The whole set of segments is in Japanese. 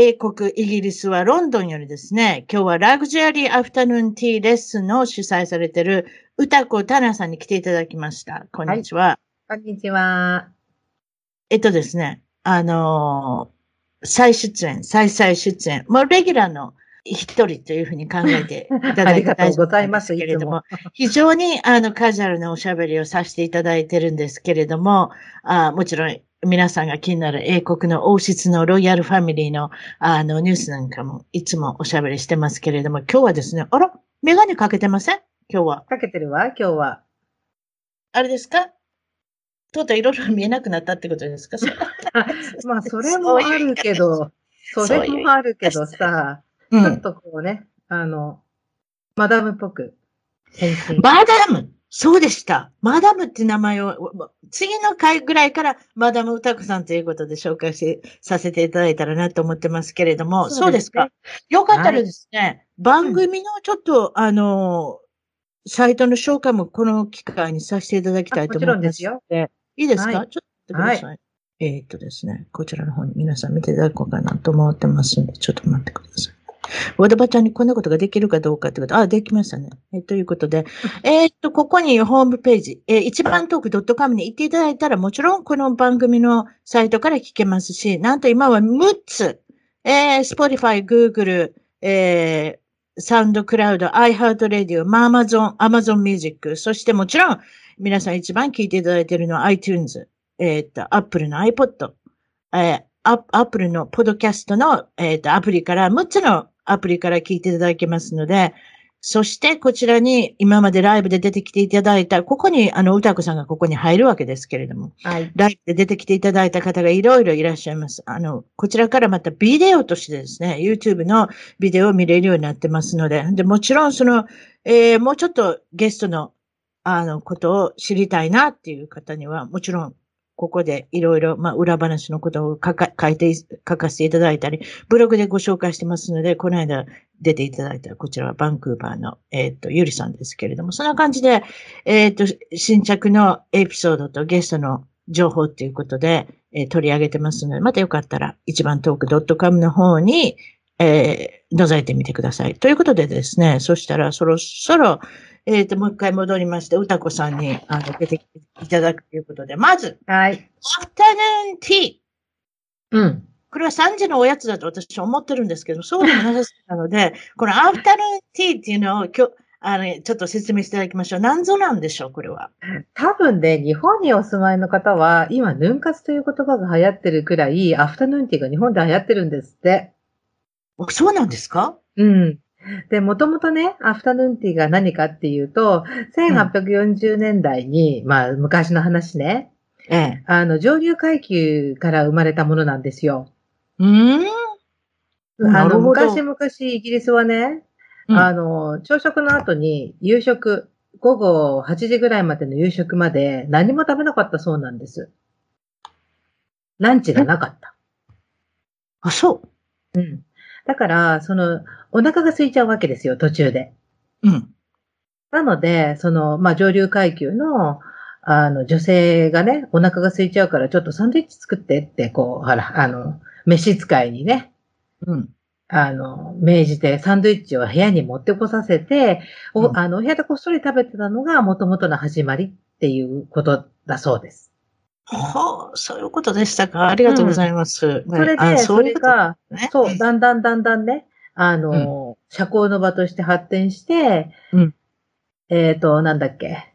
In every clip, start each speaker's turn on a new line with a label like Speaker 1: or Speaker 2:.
Speaker 1: 英国、イギリスはロンドンよりですね、今日はラグジュアリーアフタヌーンティーレッスンを主催されている歌子タナさんに来ていただきました。こんにちは。
Speaker 2: こんにちは。
Speaker 1: えっとですね、あのー再出演、再々出演、もうレギュラーの一人というふうに考えていただいて
Speaker 2: ありがとうございます
Speaker 1: けれども、非常にあのカジュアルなおしゃべりをさせていただいてるんですけれども、あもちろん皆さんが気になる英国の王室のロイヤルファミリーのあのニュースなんかもいつもおしゃべりしてますけれども、今日はですね、あら、メガネかけてません？今日は。
Speaker 2: かけてるわ、今日は。
Speaker 1: あれですか？とうとういろいろ見えなくなったってことですか？
Speaker 2: まあ、それもあるけど、それもあるけどさ、
Speaker 1: う
Speaker 2: ちょっとこうね、あの、マダムっぽく。
Speaker 1: マダムそうでした。マダムって名前を、次の回ぐらいからマダム歌子さんということで紹介しさせていただいたらなと思ってますけれども、そうですか。よかったらですね、番組のちょっと、あの、サイトの紹介もこの機会にさせていただきたいと思います。
Speaker 2: もちろんですよ。
Speaker 1: いいですか、
Speaker 2: はい
Speaker 1: ちょっと待ってください。えーっとですね、こちらの方に皆さん見ていただこうかなと思ってますんで、ちょっと待ってください。和田ばちゃんにこんなことができるかどうかってこと、あ、できましたね。えということで、えーっと、ここにホームページ、えー一番トーク .com に行っていただいたら、もちろんこの番組のサイトから聞けますし、なんと今は6つ、えー、Spotify、Google、えー、サウンドクラウド、iHeartRadio、Amazon、Amazon Music、そしてもちろん、皆さん一番聞いていただいているのは iTunes、えっ、と、Apple の iPod、えー、ア Apple のポッドキャストの、えっ、と、アプリから、6つのアプリから聞いていただけますので、そしてこちらに今までライブで出てきていただいた、ここにあの歌子さんがここに入るわけですけれども、
Speaker 2: はい。
Speaker 1: ライブで出てきていただいた方がいろいろいらっしゃいます。あの、こちらからまたビデオとしてですね、YouTube のビデオを見れるようになってますので、で、もちろんその、えーもうちょっとゲストの、あの、ことを知りたいなっていう方には、もちろん、ここでいろいろ、まあ、裏話のことを書か書いて、書かせていただいたり、ブログでご紹介してますので、この間出ていただいた、こちらはバンクーバーの、えっ、と、ゆりさんですけれども、そんな感じで、えっ、と、新着のエピソードとゲストの情報っていうことで、えー取り上げてますので、またよかったら、一番トーク .com の方に、えー覗いてみてください。ということでですね、そしたらそろそろ、えっ、と、もう一回戻りまして、歌子さんに、あの、出ていただくということで、まず、
Speaker 2: はい。
Speaker 1: アフタヌーンティー。
Speaker 2: うん。
Speaker 1: これは3時のおやつだと私は思ってるんですけど、そうでもなさそうなので、このアフタヌーンティーっていうのを今日、あの、ちょっと説明していただきましょう。何ぞなんでしょう、これは。
Speaker 2: 多分ね、日本にお住まいの方は、今、ヌン活という言葉が流行ってるくらい、アフタヌーンティーが日本で流行ってるんですって。
Speaker 1: おそうなんですか？
Speaker 2: うん。で、もともとね、アフタヌーンティーが何かっていうと、1840年代に、まあ、昔の話ね、
Speaker 1: ええ。
Speaker 2: あの、上流階級から生まれたものなんですよ。
Speaker 1: うーん。
Speaker 2: あの、
Speaker 1: なるほど
Speaker 2: 昔々イギリスはね、
Speaker 1: うん
Speaker 2: あの、朝食の後に夕食、午後8時ぐらいまでの夕食まで何も食べなかったそうなんです。ランチがなかった。
Speaker 1: あ、そう。
Speaker 2: うん。だから、その、お腹が空いちゃうわけですよ、途中で。
Speaker 1: うん。
Speaker 2: なので、その、まあ、上流階級の、あの、女性がね、お腹が空いちゃうから、ちょっとサンドイッチ作ってって、こう、ほら、あの、召使いにね、
Speaker 1: うん。
Speaker 2: あの、命じてサンドイッチを部屋に持ってこさせて、お
Speaker 1: うん
Speaker 2: あの、お部屋でこっそり食べてたのが元々の始まりっていうことだそうです。
Speaker 1: はあ、そういうことでしたか。ありがとうございます。
Speaker 2: それ
Speaker 1: あ
Speaker 2: で、それ、が、
Speaker 1: ね
Speaker 2: そう、だんだんだんだんね、あの、社交の場として発展して、
Speaker 1: うん
Speaker 2: えっ、と、なんだっけ。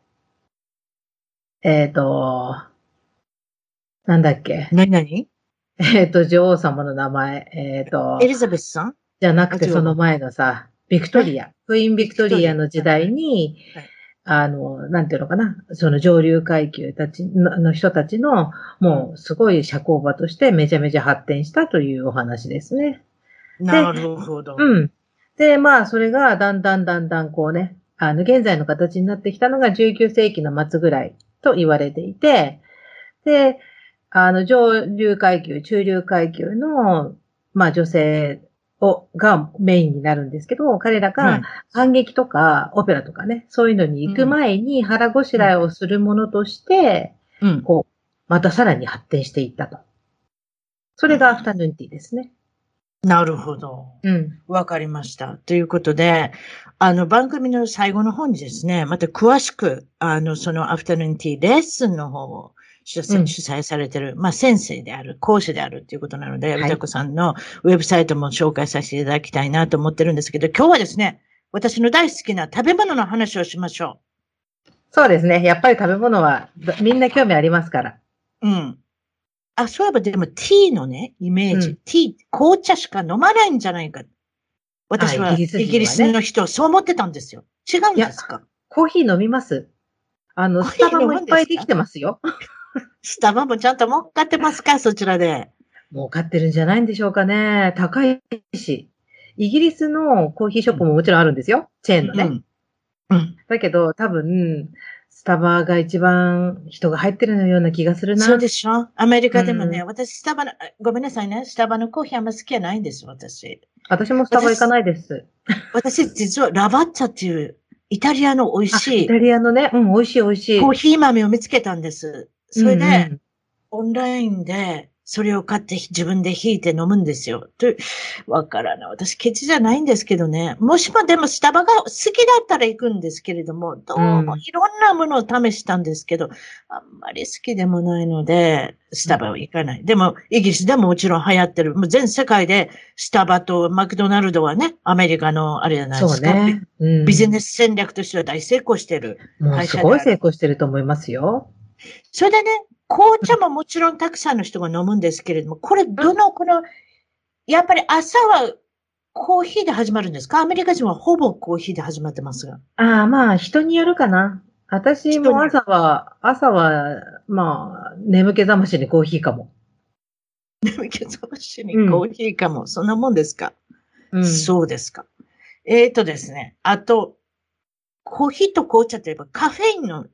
Speaker 2: えっ、と、なんだっけ。
Speaker 1: 何何？
Speaker 2: えっ、と、女王様の名前。えっ、と
Speaker 1: エ、リザベスさん？
Speaker 2: じゃなくてその前のさ、ビクトリア。クイーンビクトリアの時代に
Speaker 1: はい、
Speaker 2: あの、なんていうのかな、その上流階級たちのの人たちの、もうすごい社交場としてめちゃめちゃ発展したというお話ですね。
Speaker 1: なるほど。
Speaker 2: うん。で、まあ、それがだんだんだんだんこうね、あの、現在の形になってきたのが19世紀の末ぐらいと言われていて、で、あの、上流階級、中流階級の、まあ、女性を、がメインになるんですけど、彼ら
Speaker 1: はい
Speaker 2: が反劇とかオペラとかね、そういうのに行く前に腹ごしらえをするものとして、
Speaker 1: うん。
Speaker 2: こう、またさらに発展していったと。それがアフタヌーンティーですね。
Speaker 1: なるほど。
Speaker 2: うん。
Speaker 1: わかりました。ということで、あの、番組の最後の方にですね、また詳しく、あの、そのアフタヌーンティーレッスンの方を主催,、されてる、まあ、先生である、講師であるということなので、
Speaker 2: はい
Speaker 1: 歌子さんのウェブサイトも紹介させていただきたいなと思ってるんですけど、今日はですね、私の大好きな食べ物の話をしましょ
Speaker 2: そうですね。やっぱり食べ物はどみんな興味ありますから。
Speaker 1: う。うん。あ、そういえばでもティーのね、イメージ、
Speaker 2: うん
Speaker 1: ティー、紅茶しか飲まないんじゃないか。私は
Speaker 2: あイギリス
Speaker 1: の人はそう思ってたんですよ。違うんですか？
Speaker 2: コーヒー飲みますあの、スタバもいっぱいできてますよ。
Speaker 1: スタバもちゃんと儲かってますか？そちらで。
Speaker 2: もう買ってるんじゃないんでしょうかね。高いし。イギリスのコーヒーショップももちろんあるんですよ。チェーンのね。
Speaker 1: うん。うん。
Speaker 2: だけど、多分、スタバが一番人が入ってるような気がするな。
Speaker 1: そうでしょ？アメリカでもね、
Speaker 2: う
Speaker 1: 私、スタバの、あごめんなさいね、スタバのコーヒーあんま好きじゃないんです、私。
Speaker 2: 私もスタバ行かないです。
Speaker 1: 私、実はラバッツァっていうイタリアの美味
Speaker 2: あ
Speaker 1: しい
Speaker 2: イタリアのね、うん、美味しい美味しい。
Speaker 1: コーヒー豆を見つけたんです。それで、
Speaker 2: うんうん
Speaker 1: オンラインで、それを買って自分で引いて飲むんですよ。と、わからない。私、ケチじゃないんですけどね。もしもでもスタバが好きだったら行くんですけれども、どうも
Speaker 2: うん
Speaker 1: いろんなものを試したんですけど、あんまり好きでもないので、スタバは行かない。でも、イギリスでももちろん流行ってる。もう全世界でスタバとマクドナルドはね、アメリカのあれじゃないで
Speaker 2: そう
Speaker 1: すか。
Speaker 2: ね。うん
Speaker 1: ビジネス戦略としては大成功してる。
Speaker 2: もうすごい成功してると思いますよ。
Speaker 1: それでね、紅茶ももちろんたくさんの人が飲むんですけれども、これどの、この、やっぱり朝はコーヒーで始まるんですか？アメリカ人はほぼコーヒーで始まってますが。
Speaker 2: ああ、まあ、人によるかな。私も朝は、朝は、まあ、眠気覚ましにコーヒーかも。
Speaker 1: 眠気覚ましにコーヒーかも、そんなもんですか、
Speaker 2: うん。
Speaker 1: そうですか。えーとですね、あと、コーヒーと紅茶といえばカフェインの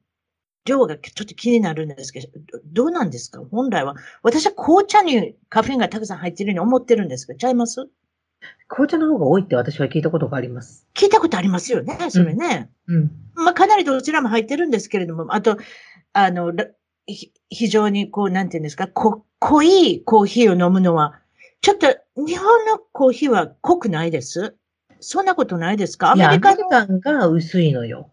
Speaker 1: 量がちょっと気になるんですけど、どどうなんですか？本来は。私は紅茶にカフェインがたくさん入っているように思ってるんですけど、ちゃいます？
Speaker 2: 紅茶の方が多いって私は聞いたことがあります。
Speaker 1: 聞いたことありますよね、それね。
Speaker 2: うん。
Speaker 1: まあ、かなりどちらも入ってるんですけれども、あと、あの、非常にこう、なんていうんですか、こ濃いコーヒーを飲むのは、ちょっと日本のコーヒーは濃くないです？そんなことないですか？ア
Speaker 2: メ
Speaker 1: メリカの？
Speaker 2: リカンが薄いのよ。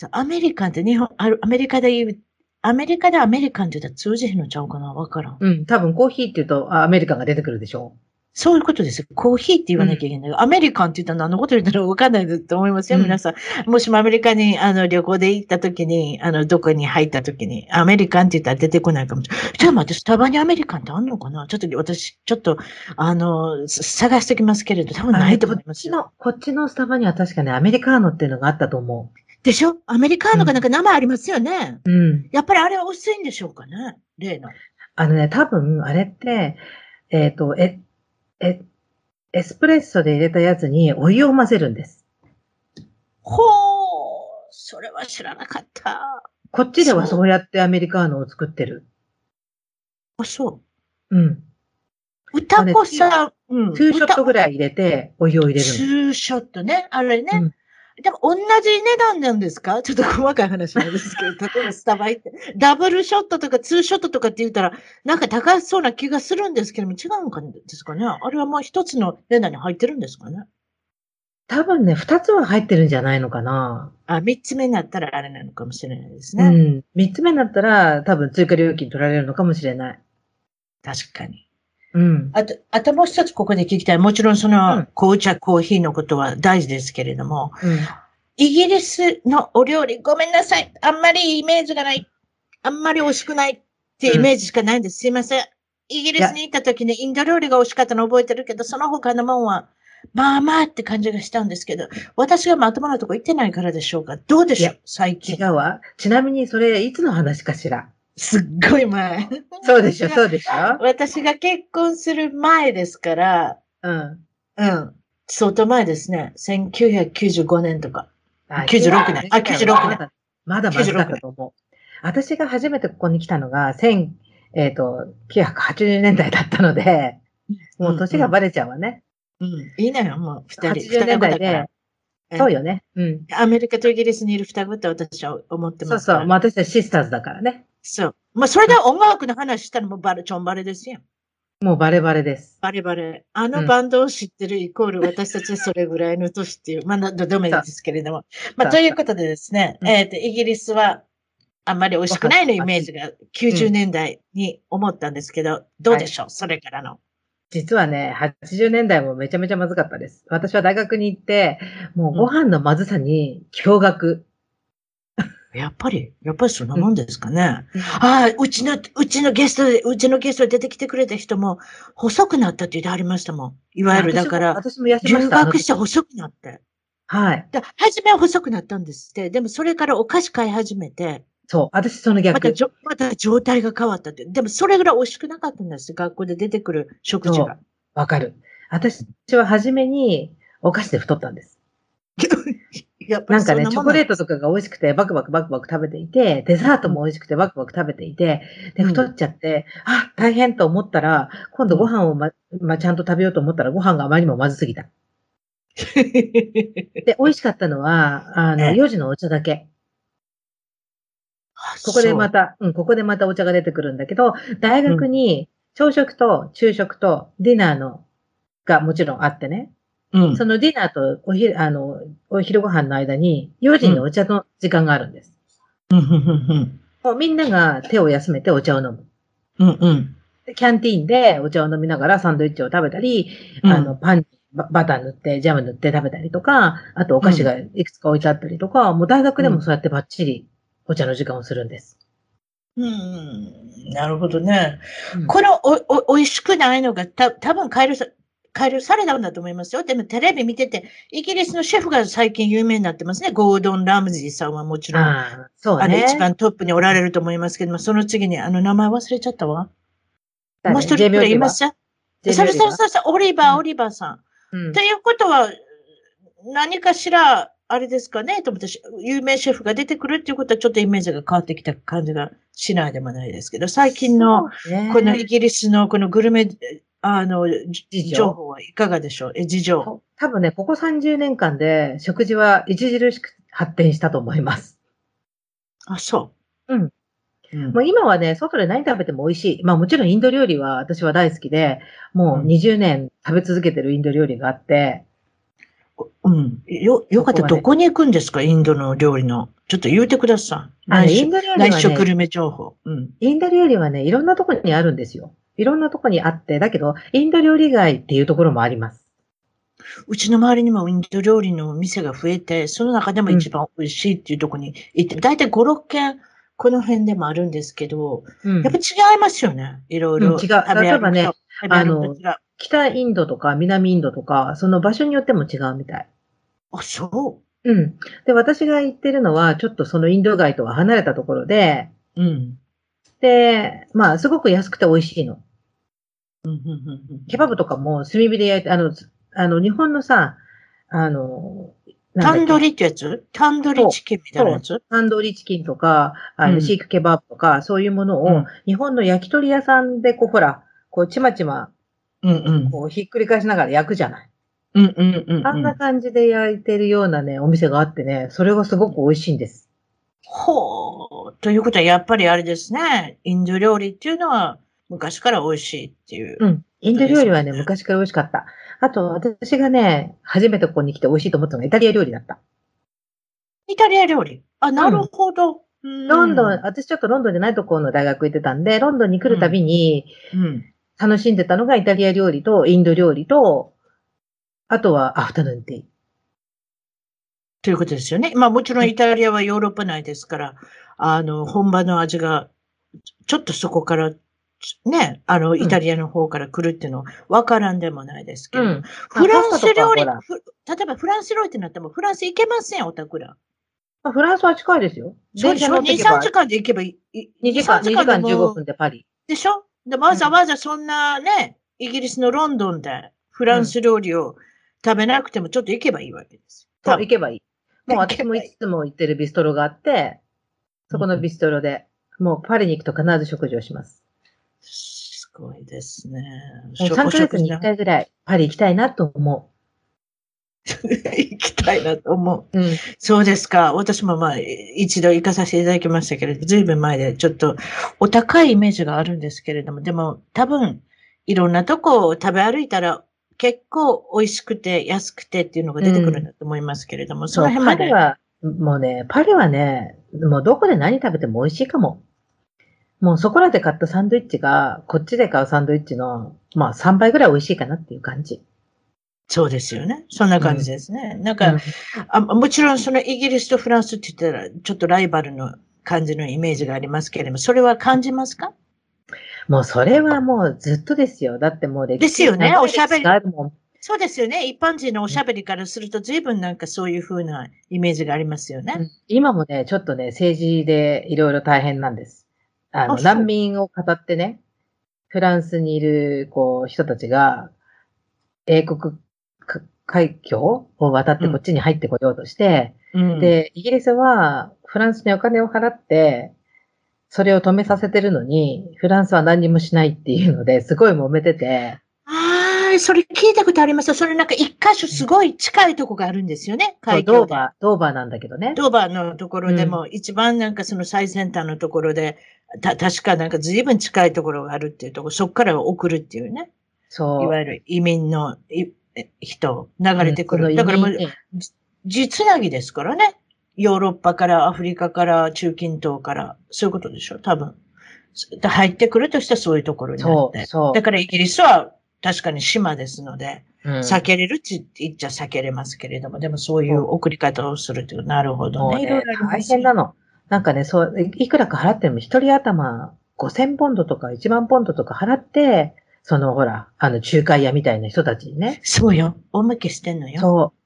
Speaker 1: そうアメリカンって日本、あるアメリカで言う、アメリカでアメリカンって言ったら通じへんのちゃうかな？わからん。
Speaker 2: うん。多分コーヒーって言うと、あアメリカンが出てくるでしょ
Speaker 1: そういうことですよ。コーヒーって言わなきゃいけない。アメリカンって言ったら何のこと言ったらわかんないと思いますよ、
Speaker 2: うん
Speaker 1: 皆さん。もしもアメリカにあの旅行で行った時に、あの、どこに入った時に、アメリカンって言ったら出てこないかもしれない。ちょっと待って、スタバにアメリカンってあんのかな？ちょっと私、ちょっと、あの、す探してきますけれど、多分ないと思いますよ。
Speaker 2: こっちの、こっちのスタバには確かね、アメリカーノっていうのがあったと思
Speaker 1: でしょ？アメリカンのかなんか名前ありますよね。
Speaker 2: う。うん。
Speaker 1: やっぱりあれは薄いんでしょうかね？例の。
Speaker 2: あのね、多分、あれって、えっ、と、え、え、エスプレッソで入れたやつにお湯を混ぜるんです。
Speaker 1: ほー、それは知らなかった。
Speaker 2: こっちでは
Speaker 1: そう
Speaker 2: やってアメリカーノを作ってる。
Speaker 1: あ、そ
Speaker 2: うん。
Speaker 1: う。歌子さん、うん。
Speaker 2: 2ショットぐら
Speaker 1: い
Speaker 2: い入れて、お湯を入れる
Speaker 1: ツーショットね。あれね。
Speaker 2: うん
Speaker 1: でも同じ値段なんですか？ちょっと細かい話なんですけど、例えばスタバ行って、ダブルショットとかツーショットとかって言ったら、なんか高そうな気がするんですけども、違うのかですかね？あれはまあ一つの値段に入ってるんですかね？
Speaker 2: の。多分ね、2つは入ってるんじゃないのかな。
Speaker 1: あ、三つ目になったらあれなのかもしれないですね。
Speaker 2: うん。3つ目になったら、多分追加料金取られるのかもしれない。
Speaker 1: 確かに。
Speaker 2: うん。
Speaker 1: あと、あともう一つここで聞きたい。もちろんその、
Speaker 2: うん
Speaker 1: 紅茶、コーヒーのことは大事ですけれども、
Speaker 2: うん。
Speaker 1: イギリスのお料理、ごめんなさい。あんまりイメージがない。あんまり美味しくないってイメージしかないんです。すいません。イギリスに行った時にインド料理が美味しかったの覚えてるけど、その他のもんは、まあまあって感じがしたんですけど、私がまともなとこ行ってないからでしょうか。どうでしょう？最
Speaker 2: 違
Speaker 1: 近。
Speaker 2: うわ。ちなみにそれ、いつの話かしら？
Speaker 1: すっごい前。
Speaker 2: そうでしょ、そうでしょ？
Speaker 1: 私が結婚する前ですから、
Speaker 2: うん。
Speaker 1: うん。相当前ですね。1995年とか。
Speaker 2: あ
Speaker 1: 96年あ96年。
Speaker 2: まだまだまだだと思う。私が初めてここに来たのが、1000、えっ、と、980年代だったので、もう年がバレちゃうわね。
Speaker 1: うん。いいのよ、もう二人。
Speaker 2: 80年代で、そうよね。うん。
Speaker 1: アメリカとイギリスにいる双子って私は思って
Speaker 2: そうそう。
Speaker 1: ま
Speaker 2: あ私たちシスターズだからね。
Speaker 1: そう。まあ、それで音楽の話したらもうバレ、ちょんバレですよ。
Speaker 2: もうバレバレです。
Speaker 1: バレバレ。あ
Speaker 2: うん
Speaker 1: のバンドを知ってるイコール私たちはそれぐらいの年っていう、まあ、などどめですけれども。まあ、ということでですね、
Speaker 2: うん
Speaker 1: えっ、と、イギリスはあんまり美味しくないのイメージが90年代に思ったんですけど、どうでしょう、それからの。
Speaker 2: 実はね、80年代もめちゃめちゃまずかったです。私は大学に行って、もうご飯のまずさに驚愕。
Speaker 1: やっぱり、やっぱりそんなもんですかね。ああ、うちの、うちのゲストで、うちのゲストで出てきてくれた人も細くなったって言ってありましたもん。いわゆるだから、
Speaker 2: 私も私も痩せま
Speaker 1: 留
Speaker 2: した。
Speaker 1: 学して細くなって。
Speaker 2: はい。
Speaker 1: だ初めは細くなったんですって。でもそれからお菓子買い始めて、
Speaker 2: そう。私その逆。
Speaker 1: またじょ、また状態が変わったって。でもそれぐらい美味しくなかったんです。学校で出てくる食事が。
Speaker 2: わかる。私は初めにお菓子で太ったんです。
Speaker 1: やっぱり
Speaker 2: なんかね、チョコレート
Speaker 1: と
Speaker 2: とかが美味しくて、バクバクバクバク食べていて、デザートも美味しくて、バクバク食べていて、で、
Speaker 1: うん
Speaker 2: 太っちゃって、あ、大変と思ったら、今度ご飯をま、まあ、ちゃんと食べようと思ったら、ご飯があまりにもまずすぎた。で、美味しかったのは、あの、
Speaker 1: ええ
Speaker 2: 4時のお茶だけ。ここでまた、う。ん、ここでまたお茶が出てくるんだけど、大学に朝食と昼食とディナーのがもちろんあってね、
Speaker 1: うん。
Speaker 2: そのディナーとお昼、あの、お昼ご飯の間に4時にお茶の時間があるんです。
Speaker 1: うん。
Speaker 2: もうみんなが手を休めてお茶を飲む。
Speaker 1: うん。うん。
Speaker 2: でキャンティーンでお茶を飲みながらサンドイッチを食べたり、
Speaker 1: うん。
Speaker 2: あの、パンにババター塗って、ジャム塗って食べたりとか、あとお菓子がいくつか置いてあったりとか、もう大学でもそうやってバッチリお茶の時間をするんです。
Speaker 1: うんうんなるほどね。
Speaker 2: うん
Speaker 1: このお、お、美味しくないのが、た、多分改良さ、改良されたんだと思いますよ。でもテレビ見てて、イギリスのシェフが最近有名になってますね。ゴードン・ラムジーさんはもちろん。あ
Speaker 2: ああ、そう
Speaker 1: の、
Speaker 2: ね。
Speaker 1: 一番トップにおられると思いますけども、その次に、あの、名前忘れちゃったわ。
Speaker 2: 誰？
Speaker 1: もう一人くらいいます
Speaker 2: ジェ
Speaker 1: それ
Speaker 2: イミーオリバー？
Speaker 1: それそれそれ、オリバー、
Speaker 2: うん
Speaker 1: オリバーさん。
Speaker 2: うん
Speaker 1: ということは、何かしら、あれですかねと思って、有名シェフが出てくるっていうことは、ちょっとイメージが変わってきた感じがしないでもないですけど、最近の、このイギリスのこのグルメ、あの、じ
Speaker 2: 事情
Speaker 1: 情報はいかがでしょう？え、事情。
Speaker 2: 多分ね、ここ30年間で食事は著しく発展したと思います。
Speaker 1: あ、そう。
Speaker 2: うん。
Speaker 1: うん
Speaker 2: もう今はね、外で何食べても美味しい。まあもちろんインド料理は私は大好きで、もう20年食べ続けてるインド料理があって、
Speaker 1: うん。よ、よかったらどこに行くんですか？インドの料理の。ちょっと言うてください。
Speaker 2: あインド料理はね、
Speaker 1: 内緒グルメ情報。うん。
Speaker 2: インド料理はね、いろんなところにあるんですよ。いろんなところにあって、だけど、インド料理街っていうところもあります。
Speaker 1: うちの周りにもインド料理の店が増えて、その中でも一番美味しいっていうところに行って、だいたい5、6軒、この辺でもあるんですけど、
Speaker 2: うん
Speaker 1: やっぱ違いますよね。いろいろ。
Speaker 2: うん違う例えばね
Speaker 1: あ
Speaker 2: 北インドとか南インドとか、その場所によっても違うみたい。
Speaker 1: あ、そ
Speaker 2: うん。で、私が行ってるのは、ちょっとそのインド街とは離れたところで、
Speaker 1: う。うん。
Speaker 2: で、まあ、すごく安くて美味しいの。
Speaker 1: うんうんうんうん
Speaker 2: ケバブとかも炭火で焼いて、あの、あの、日本のさ、あの、
Speaker 1: タンド
Speaker 2: リ
Speaker 1: リってやつ？タンドリチキンみたいなやつ？
Speaker 2: タンドリチキンとか、あの、
Speaker 1: うん
Speaker 2: シークケバブとか、そういうものを、
Speaker 1: うん
Speaker 2: 日本の焼き鳥屋さんで、こう、ほら、こう、ちまちま、
Speaker 1: うんうん。
Speaker 2: こう、ひっくり返しながら焼くじゃない。
Speaker 1: うんうんうんうん。
Speaker 2: あんな感じで焼いてるようなね、お店があってね、それがすごく美味しいんです。
Speaker 1: ほう。ということは、やっぱりあれですね。インド料理っていうのは、昔から美味しいっていう。
Speaker 2: うん。インド料理はね、昔から美味しかった。あと、私がね、初めてここに来て美味しいと思ったのがイタリア料理だった。
Speaker 1: イタリア料理？あ、なるほど。
Speaker 2: ロンドン、
Speaker 1: う
Speaker 2: 私ちょっとロンドンじゃないところの大学行ってたんで、ロンドンに来るたびに
Speaker 1: ん。
Speaker 2: 楽しんでたのがイタリア料理とインド料理と、あとはアフタヌーンティー。
Speaker 1: ということですよね。まあもちろんイタリアはヨーロッパ内ですから、あの、本場の味が、ちょっとそこから、ね、あの、イタリアの方から来るっていうのは分からんでもないですけど、
Speaker 2: うん。
Speaker 1: フランス料理、例えばフランス料理ってなっても、フランス行けません、おたくら。
Speaker 2: まあフランスは近いですよ。
Speaker 1: そうでしょ ?2、
Speaker 2: 電車乗ってけば
Speaker 1: 3時間で行けばいい。
Speaker 2: 2時間、2時間
Speaker 1: でも
Speaker 2: 15分でパリ。
Speaker 1: でしょ？でわざわざそんなね、イギリスのロンドンでフランス料理を食べなくてもちょっと行けばいいわけです。
Speaker 2: そう、行けばいい。もう私もいつも行ってるビストロがあって、そこのビストロで、もうパリに行くと必ず食事をします。
Speaker 1: すごいですね。
Speaker 2: もう3ヶ月に1回ぐらいパリ行きたいなと思
Speaker 1: 行きたいなと思う。
Speaker 2: う。うん。
Speaker 1: そうですか。私もまあ、一度行かさせていただきましたけれど、ずいぶん前でちょっとお高いイメージがあるんですけれども、でも多分、いろんなとこを食べ歩いたら結構美味しくて安くてっていうのが出てくるんだと思いますけれども、そ
Speaker 2: そう、
Speaker 1: の辺まで。
Speaker 2: パリは、もうね、パリはね、もうどこで何食べても美味しいかも。もうそこらで買ったサンドイッチが、こっちで買うサンドイッチの、まあ3倍ぐらい美味しいかなっていう感じ。
Speaker 1: そうですよね。そんな感じですね。なんか、
Speaker 2: うん
Speaker 1: あ、もちろんそのイギリスとフランスって言ったら、ちょっとライバルの感じのイメージがありますけれども、それは感じますか？
Speaker 2: もうそれはもうずっとですよ。だってもう歴史
Speaker 1: ですよねおしゃべり。そうですよね。一般人のおしゃべりからすると、随分なんかそういう風なイメージがありますよね。
Speaker 2: うん今もね、ちょっとね、政治でいろいろ大変なんです。あの、難民を語ってね、フランスにいる、こう、人たちが、英国か海峡を渡ってこっちに入ってこようとして、
Speaker 1: うん、
Speaker 2: で、イギリスはフランスにお金を払って、それを止めさせてるのに、フランスは何にもしないっていうので、すごい揉めてて、
Speaker 1: ああ、それ聞いたことありますよ。それなんか一箇所すごい近いとこがあるんですよね。海峡で。
Speaker 2: ドーバー、ドーバーなんだけどね。
Speaker 1: ドーバーのところでも、一番なんかその最先端のところで、た、確かなんか随分近いところがあるっていうところ、そこから送るっていうね。
Speaker 2: そう。
Speaker 1: いわゆる移民のい人、流れてくる。
Speaker 2: うん
Speaker 1: だからもう地つなぎですからね。ヨーロッパからアフリカから中近東から、そういうことでしょ、多分。で入ってくるとしたらそういうところになって。
Speaker 2: そう、そう。
Speaker 1: だからイギリスは確かに島ですので、
Speaker 2: うん
Speaker 1: 避けれるって言っちゃ避けれますけれども、でもそういう送り方をするっていう、なるほどね。いろいろありますよ
Speaker 2: 変なの。なんかね、そう、いいくらか払っても一人頭5000ポンドとか1万ポンドとか払って、そのほら、あの仲介屋みたいな人たちにね。
Speaker 1: そうよ。おまけしてんのよ。
Speaker 2: そう。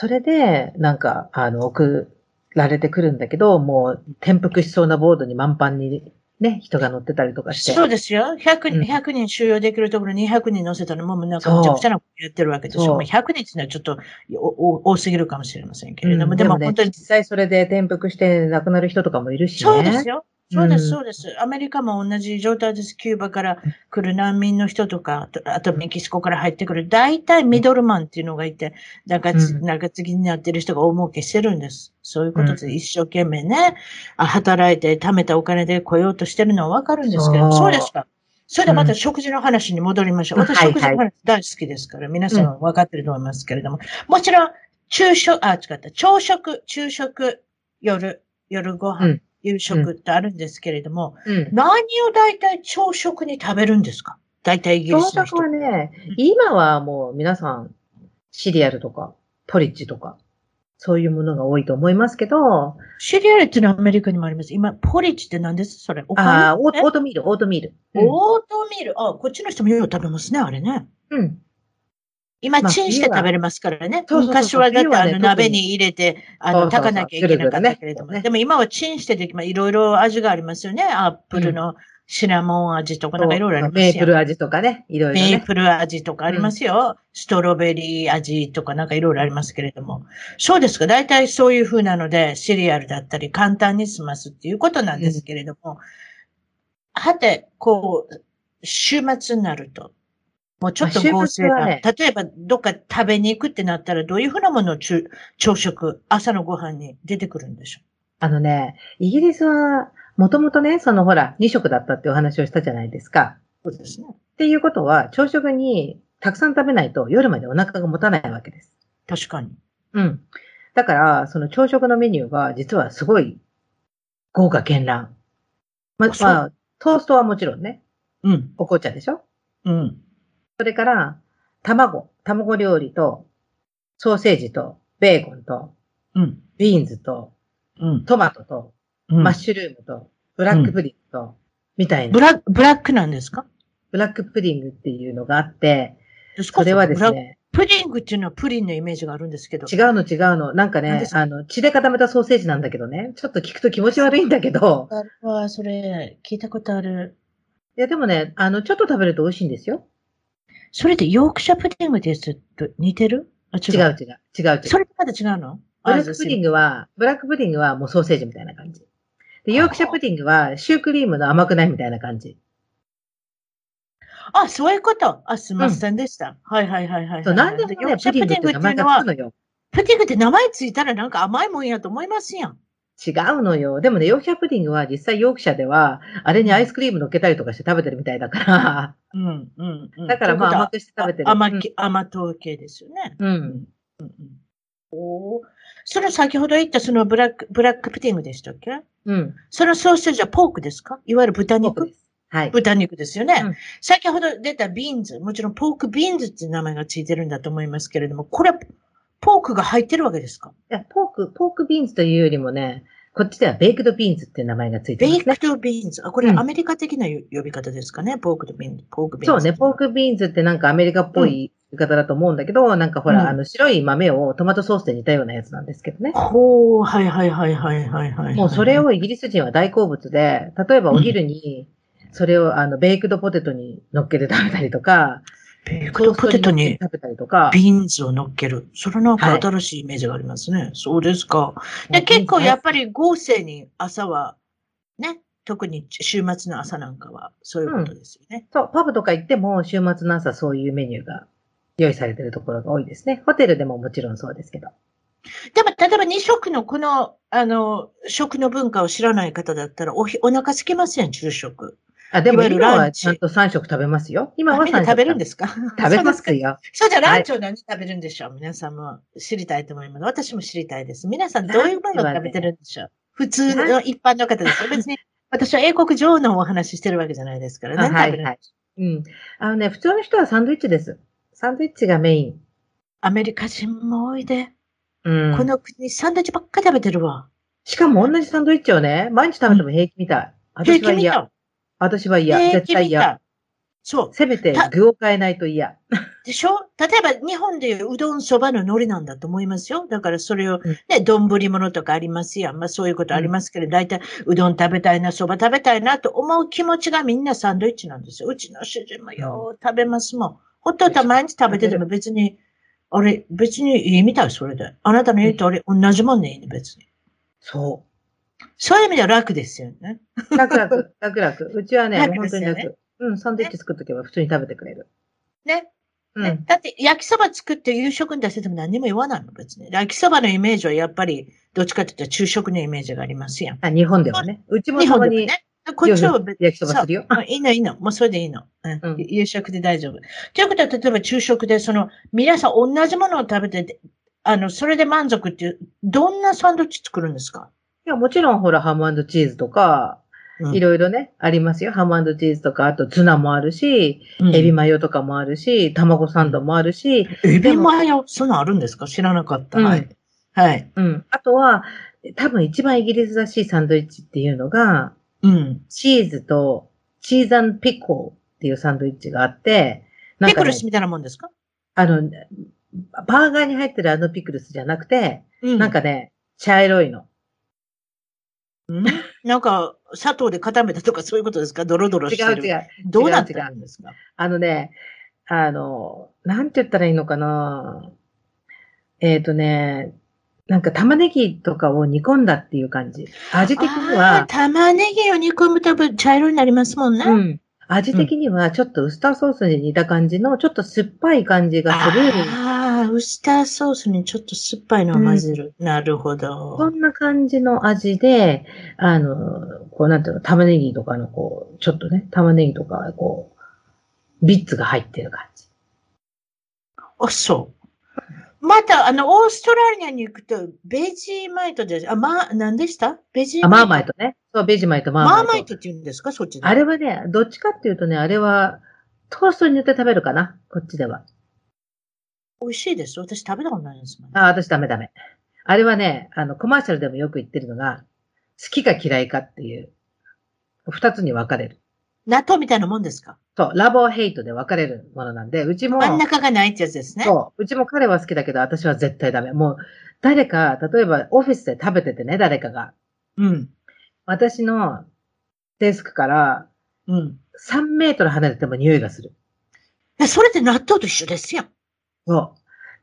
Speaker 2: それで、なんか、あの、送られてくるんだけど、もう転覆しそうなボードに満帆にね、人が乗ってたりとかして。
Speaker 1: そうですよ。100
Speaker 2: うん
Speaker 1: 人、100人収容できるところに200人乗せたらもうなんかむちゃくちゃなことやってるわけでしょ。
Speaker 2: そう
Speaker 1: もう100人っていうのはちょっとおお多すぎるかもしれませんけれども、
Speaker 2: うんね
Speaker 1: でも本当に
Speaker 2: 実際それで転覆して亡くなる人とかもいるしね。
Speaker 1: そうですよ。そうです、
Speaker 2: うん。
Speaker 1: そうです。アメリカも同じ状態です。キューバから来る難民の人とか、あとメキシコから入ってくる、大体ミドルマンっていうのがいて、なんかつ、
Speaker 2: うん。
Speaker 1: なんか次になってる人が大儲けしてるんです。そういうことで一生懸命ね、あ働いて貯めたお金で来ようとしてるのはわかるんですけど、
Speaker 2: そう。
Speaker 1: ですか。それでまた食事の話に戻りましょう。
Speaker 2: うん。
Speaker 1: 私、
Speaker 2: はい
Speaker 1: 食事の話大好きですから、皆さんは分かってると思いますけれども、もちろん、昼食、あ、違った、朝食、昼食、夜、夜ご飯、
Speaker 2: うん
Speaker 1: 夕食ってあるんですけれども、
Speaker 2: うん。
Speaker 1: 何を大体朝食に食べるんですか？大体イギリ
Speaker 2: 朝
Speaker 1: スの人。
Speaker 2: 食はね
Speaker 1: うん、
Speaker 2: 今はもう皆さん、シリアルとか、ポリッジとか、そういうものが多いと思いますけど、
Speaker 1: シリアルっていうのはアメリカにもあります。今、ポリッジって何です？それ。お
Speaker 2: ああ、オートミール、オートミール。
Speaker 1: オートミール？あ、こっちの人もよう食べますね、あれね。
Speaker 2: うん。
Speaker 1: 今、
Speaker 2: まあ
Speaker 1: チンして食べれますからね。昔はだってあの鍋に入れて、あの、炊かなきゃいけなかったけれども。
Speaker 2: ね
Speaker 1: でも今はチンしてできます。いろいろ味がありますよね。アップルのシナモン味とかなんかいろいろありますよ。
Speaker 2: メープル味とかね、いろいろね。
Speaker 1: メープル味とかありますよ。ストロベリー味とかなんかいろいろありますけれども。そうですか。大体そういう風なので、シリアルだったり簡単に済ますっていうことなんですけれども。はて、こう、週末になると、もうちょっと合成な、
Speaker 2: まあ週末はね
Speaker 1: 例えばどっか食べに行くってなったらどういう風なものを中朝食、朝のご飯に出てくるんでしょ
Speaker 2: あのね、イギリスは、もともとね、そのほら、2食だったってお話をしたじゃないですか。
Speaker 1: うそうですね。
Speaker 2: っていうことは、朝食にたくさん食べないと夜までお腹が持たないわけです。
Speaker 1: 確かに。
Speaker 2: うん。だから、その朝食のメニューが実はすごい豪華絢爛。ままあ、トーストはもちろんね、
Speaker 1: うん。
Speaker 2: お紅茶でしょ？
Speaker 1: うん。
Speaker 2: それから、卵、卵料理と、ソーセージと、ベーコンと、
Speaker 1: うん。
Speaker 2: ビーンズと、
Speaker 1: うん。
Speaker 2: トマトと、
Speaker 1: うん
Speaker 2: マッシュルームと、ブラックプディングと、みたいな。
Speaker 1: ブラブラックなんですか？
Speaker 2: ブラックプディングっていうのがあって、それはですね、
Speaker 1: プディングっていうのはプリンのイメージがあるんですけど。
Speaker 2: 違うの違うの。なんかねあの、血で固めたソーセージなんだけどね、ちょっと聞くと気持ち悪いんだけど、
Speaker 1: ああ、それ、聞いたことある。
Speaker 2: いやでもね、あの、ちょっと食べると美味しいんですよ。
Speaker 1: それでヨークシャプディングですと似てる？あ、違う。
Speaker 2: 違う違う。違う違う。
Speaker 1: それとまだ違うの？
Speaker 2: ブラックプディン
Speaker 1: グ。
Speaker 2: グは、ブラックプディングはもうソーセージみたいな感じ。で、ヨークシャプディングはシュークリームの甘くないみたいな感じ。
Speaker 1: あ、そういうこと。あ、すみませんでした。はいはいはいはい。
Speaker 2: そう、なんでも
Speaker 1: ークシ
Speaker 2: プディングって名前がつく、のよ。
Speaker 1: プディングって名前ついたらなんか甘いもんやと思いますやん。
Speaker 2: 違うのよ。でもね、ヨークシャプディングは実際ヨークシャでは、あれにアイスクリーム乗っけたりとかして食べてるみたいだから、
Speaker 1: うんうんうん。
Speaker 2: だからまあ甘くして食べてる。
Speaker 1: 甘き甘党系ですよね。
Speaker 2: うん。
Speaker 1: おーその先ほど言ったそのブラック、ブラックプディングでしたっけ？
Speaker 2: うん。
Speaker 1: そのソーセージはポークですか？いわゆる豚肉？
Speaker 2: はい。
Speaker 1: 豚肉ですよね、
Speaker 2: うん
Speaker 1: 先ほど出たビーンズ、もちろんポークビーンズっていう名前がついてるんだと思いますけれども、これ、ポークが入ってるわけですか？
Speaker 2: いや、ポーク、ポークビーンズというよりもね、こっちではベイクドビーンズっていう名前がついてますね
Speaker 1: ベイクドビーンズ？あ、これ
Speaker 2: うん
Speaker 1: アメリカ的な呼び方ですかね、ポークとビーンズ。ポークビーンズ。
Speaker 2: そうね、ポークビーンズってなんかアメリカっぽい言い方だと思うんだけど、なんかほら、
Speaker 1: うん
Speaker 2: あの、白い豆をトマトソースで煮たようなやつなんですけどね。
Speaker 1: ほう、はいはいはいはいはいはい。
Speaker 2: もうそれをイギリス人は大好物で、例えばお昼に、それをあの、ベイクドポテトに乗っけて食べたりとか、
Speaker 1: ベイクドポテトに。ビーンズを乗っける。それなんか
Speaker 2: はい
Speaker 1: 新しいイメージがありますね。そうですか。で結構やっ
Speaker 2: ぱ
Speaker 1: ぱり合成に朝は、ね、特に週末の朝なんかはそういうことですよね。
Speaker 2: そう、パブとか行っても週末の朝そういうメニューが用意されてるところが多いですね。ホテルでももちろんそうですけど。
Speaker 1: でも、例えば二食のこの、あの、食の文化を知らない方だったら、おひ、お腹空きますやん、昼食。
Speaker 2: あ、でも今はちゃんと3食食べますよ。今は3食。
Speaker 1: 食べるんですすか？
Speaker 2: 食べますよ。
Speaker 1: そうじゃあランチを何食べるんでしょう、皆さんも知りたいと思います。私も知りたいです。皆さんどういうものを食べてるんでしょう、普通の一般の方ですよ。別に、私は英国女王のお話ししてるわけじゃないですから。
Speaker 2: あ
Speaker 1: 何食べるんでしょう？
Speaker 2: はいはい。うん。あのね、普通の人はサンドイッチです。サンドイッチがメイン。
Speaker 1: アメリカ人も多いで、
Speaker 2: うん。
Speaker 1: この国サンドイッチばっかり食べてるわ。
Speaker 2: しかも同じサンドイッチをね、毎日食べても平気みたい。私は嫌。
Speaker 1: 平気みたい。
Speaker 2: 私は嫌。
Speaker 1: 平
Speaker 2: 絶対嫌。
Speaker 1: そう。
Speaker 2: せめて
Speaker 1: た
Speaker 2: 具を変えないと嫌。
Speaker 1: でしょ？例えば日本でいううどんそばの海苔なんだと思いますよ。だからそれを
Speaker 2: うん
Speaker 1: ね、丼物とかありますやん。まあそういうことありますけど、大体うどん食べたいな、そば食べたいなと思う気持ちがみんなサンドイッチなんですよ。うちの主人もよう食べますもん。ほっといたら毎日食べてても別に、あれ、別にいいみたい、それで。あなたの言うとり同じもんね、別に。
Speaker 2: そ
Speaker 1: そういう意味では楽ですよね。
Speaker 2: う。楽々、楽々。うちはね、
Speaker 1: 楽
Speaker 2: 本当に楽。うん、サンドイッチ作っとけば普通に食べてくれる。
Speaker 1: ね。
Speaker 2: うん。
Speaker 1: ねだって焼きそば作って夕食に出せても何にも言わないの、別に。焼きそばのイメージはやっぱり、どっちかって言ったら昼食のイメージがありますやん。
Speaker 2: あ、日本ではね。うちも
Speaker 1: 日
Speaker 2: たまに
Speaker 1: 本でもね。こっちは別
Speaker 2: 焼きそばするよ。
Speaker 1: いいの、いいの。もうそれでいいの。うん
Speaker 2: うん
Speaker 1: 夕食で大丈夫。ということは、例えば昼食で、その、皆さん同じものを食べて、あの、それで満足っていう、どんなサンドイッチ作るんですか、
Speaker 2: いや、もちろんほら、ハムチーズとか、
Speaker 1: うん
Speaker 2: いろいろね、ありますよ。ハムチーズとか、あとツナもあるし、
Speaker 1: うん
Speaker 2: エビマヨとかもあるし、卵サンドもあるし、
Speaker 1: エビマヨ、そんなんあるんですか？知らなかった。
Speaker 2: うん
Speaker 1: はい。はい。
Speaker 2: うん。あとは、多分一番イギリスらしいサンドイッチっていうのが、
Speaker 1: うん。
Speaker 2: チーズと、チーズピコっていうサンドイッチがあって、なんか、ね
Speaker 1: ピクル、スみたいなもんですか？
Speaker 2: あの、バーガーに入ってるあのピクルスじゃなくて、
Speaker 1: う
Speaker 2: なんかね、茶色いの。
Speaker 1: うん？なんか、砂糖で固めたとかそういうことですか？ドロドロしてる。
Speaker 2: 違う違う。
Speaker 1: どうなってるんですか？
Speaker 2: あのね、あの、なんて言ったらいいのかな？えっ、とね、なんか玉ねぎとかを煮込んだっていう感じ。味的には、
Speaker 1: 玉ねぎを煮込むと茶色になりますもんね。
Speaker 2: うん。味的にはちょっとウスターソースに似た感じの、ちょっと酸っぱい感じがする。
Speaker 1: ああ、ウスターソースにちょっと酸っぱいのを混ぜる。なるほど。
Speaker 2: こんな感じの味で、あの、こうなんていうの、玉ねぎとかのこう、ちょっとね、玉ねぎとか、こう、ビッツが入ってる感じ。
Speaker 1: あ、そう。また、あの、オーストラリアに行くと、ベジーマイトで、あ、まあ、何でした？ベジー
Speaker 2: あ、マーマイトね。そう、ベジマイト、マーマイト。
Speaker 1: マーマイトって言うんですか？そっちで。
Speaker 2: あれはね、どっちかっていうとね、あれは、トーストに塗って食べるかなこっちでは。
Speaker 1: 美味しいです。私食べたことないですもん。
Speaker 2: あ、私ダメダメ。あれはね、あの、コマーシャルでもよく言ってるのが、好きか嫌いかっていう、二つに分かれる。
Speaker 1: 納豆みたいなもんですか？
Speaker 2: そう、ラボヘイトで分かれるものなんで、うちも、
Speaker 1: 真ん中がないってやつですね。
Speaker 2: そう、うちも彼は好きだけど、私は絶対ダメ。もう、誰か、例えばオフィスで食べててね、誰かが。
Speaker 1: うん。私
Speaker 2: 私のデスクから
Speaker 1: うん。
Speaker 2: 3メートル離れても匂いがする。
Speaker 1: えそれって納豆と一緒ですよ。
Speaker 2: そ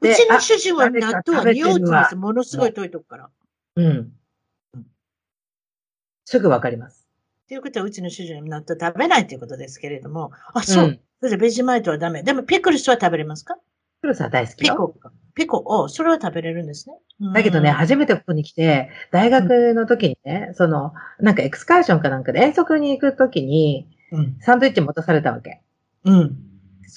Speaker 2: う。
Speaker 1: うちの
Speaker 2: あ
Speaker 1: 主人は納豆は匂い
Speaker 2: 食べてるわ
Speaker 1: つます。ものすごい遠いとこから。っ
Speaker 2: うん。すぐわかります。
Speaker 1: ていうことは、うちの主人は納豆食べないということですけれども。あ、そう。
Speaker 2: ん。
Speaker 1: それでベジマイトはダメ。でもピクルスは食べれますか？
Speaker 2: プルさん大好きよ。
Speaker 1: ピコ。ピコを、それは食べれるんですね。
Speaker 2: だけどね、
Speaker 1: うん
Speaker 2: 初めてここに来て、大学の時にね、その、なんかエクスカーションかなんかで遠足に行く時に、
Speaker 1: うん。
Speaker 2: サンドイッチ持たされたわけ。
Speaker 1: うん。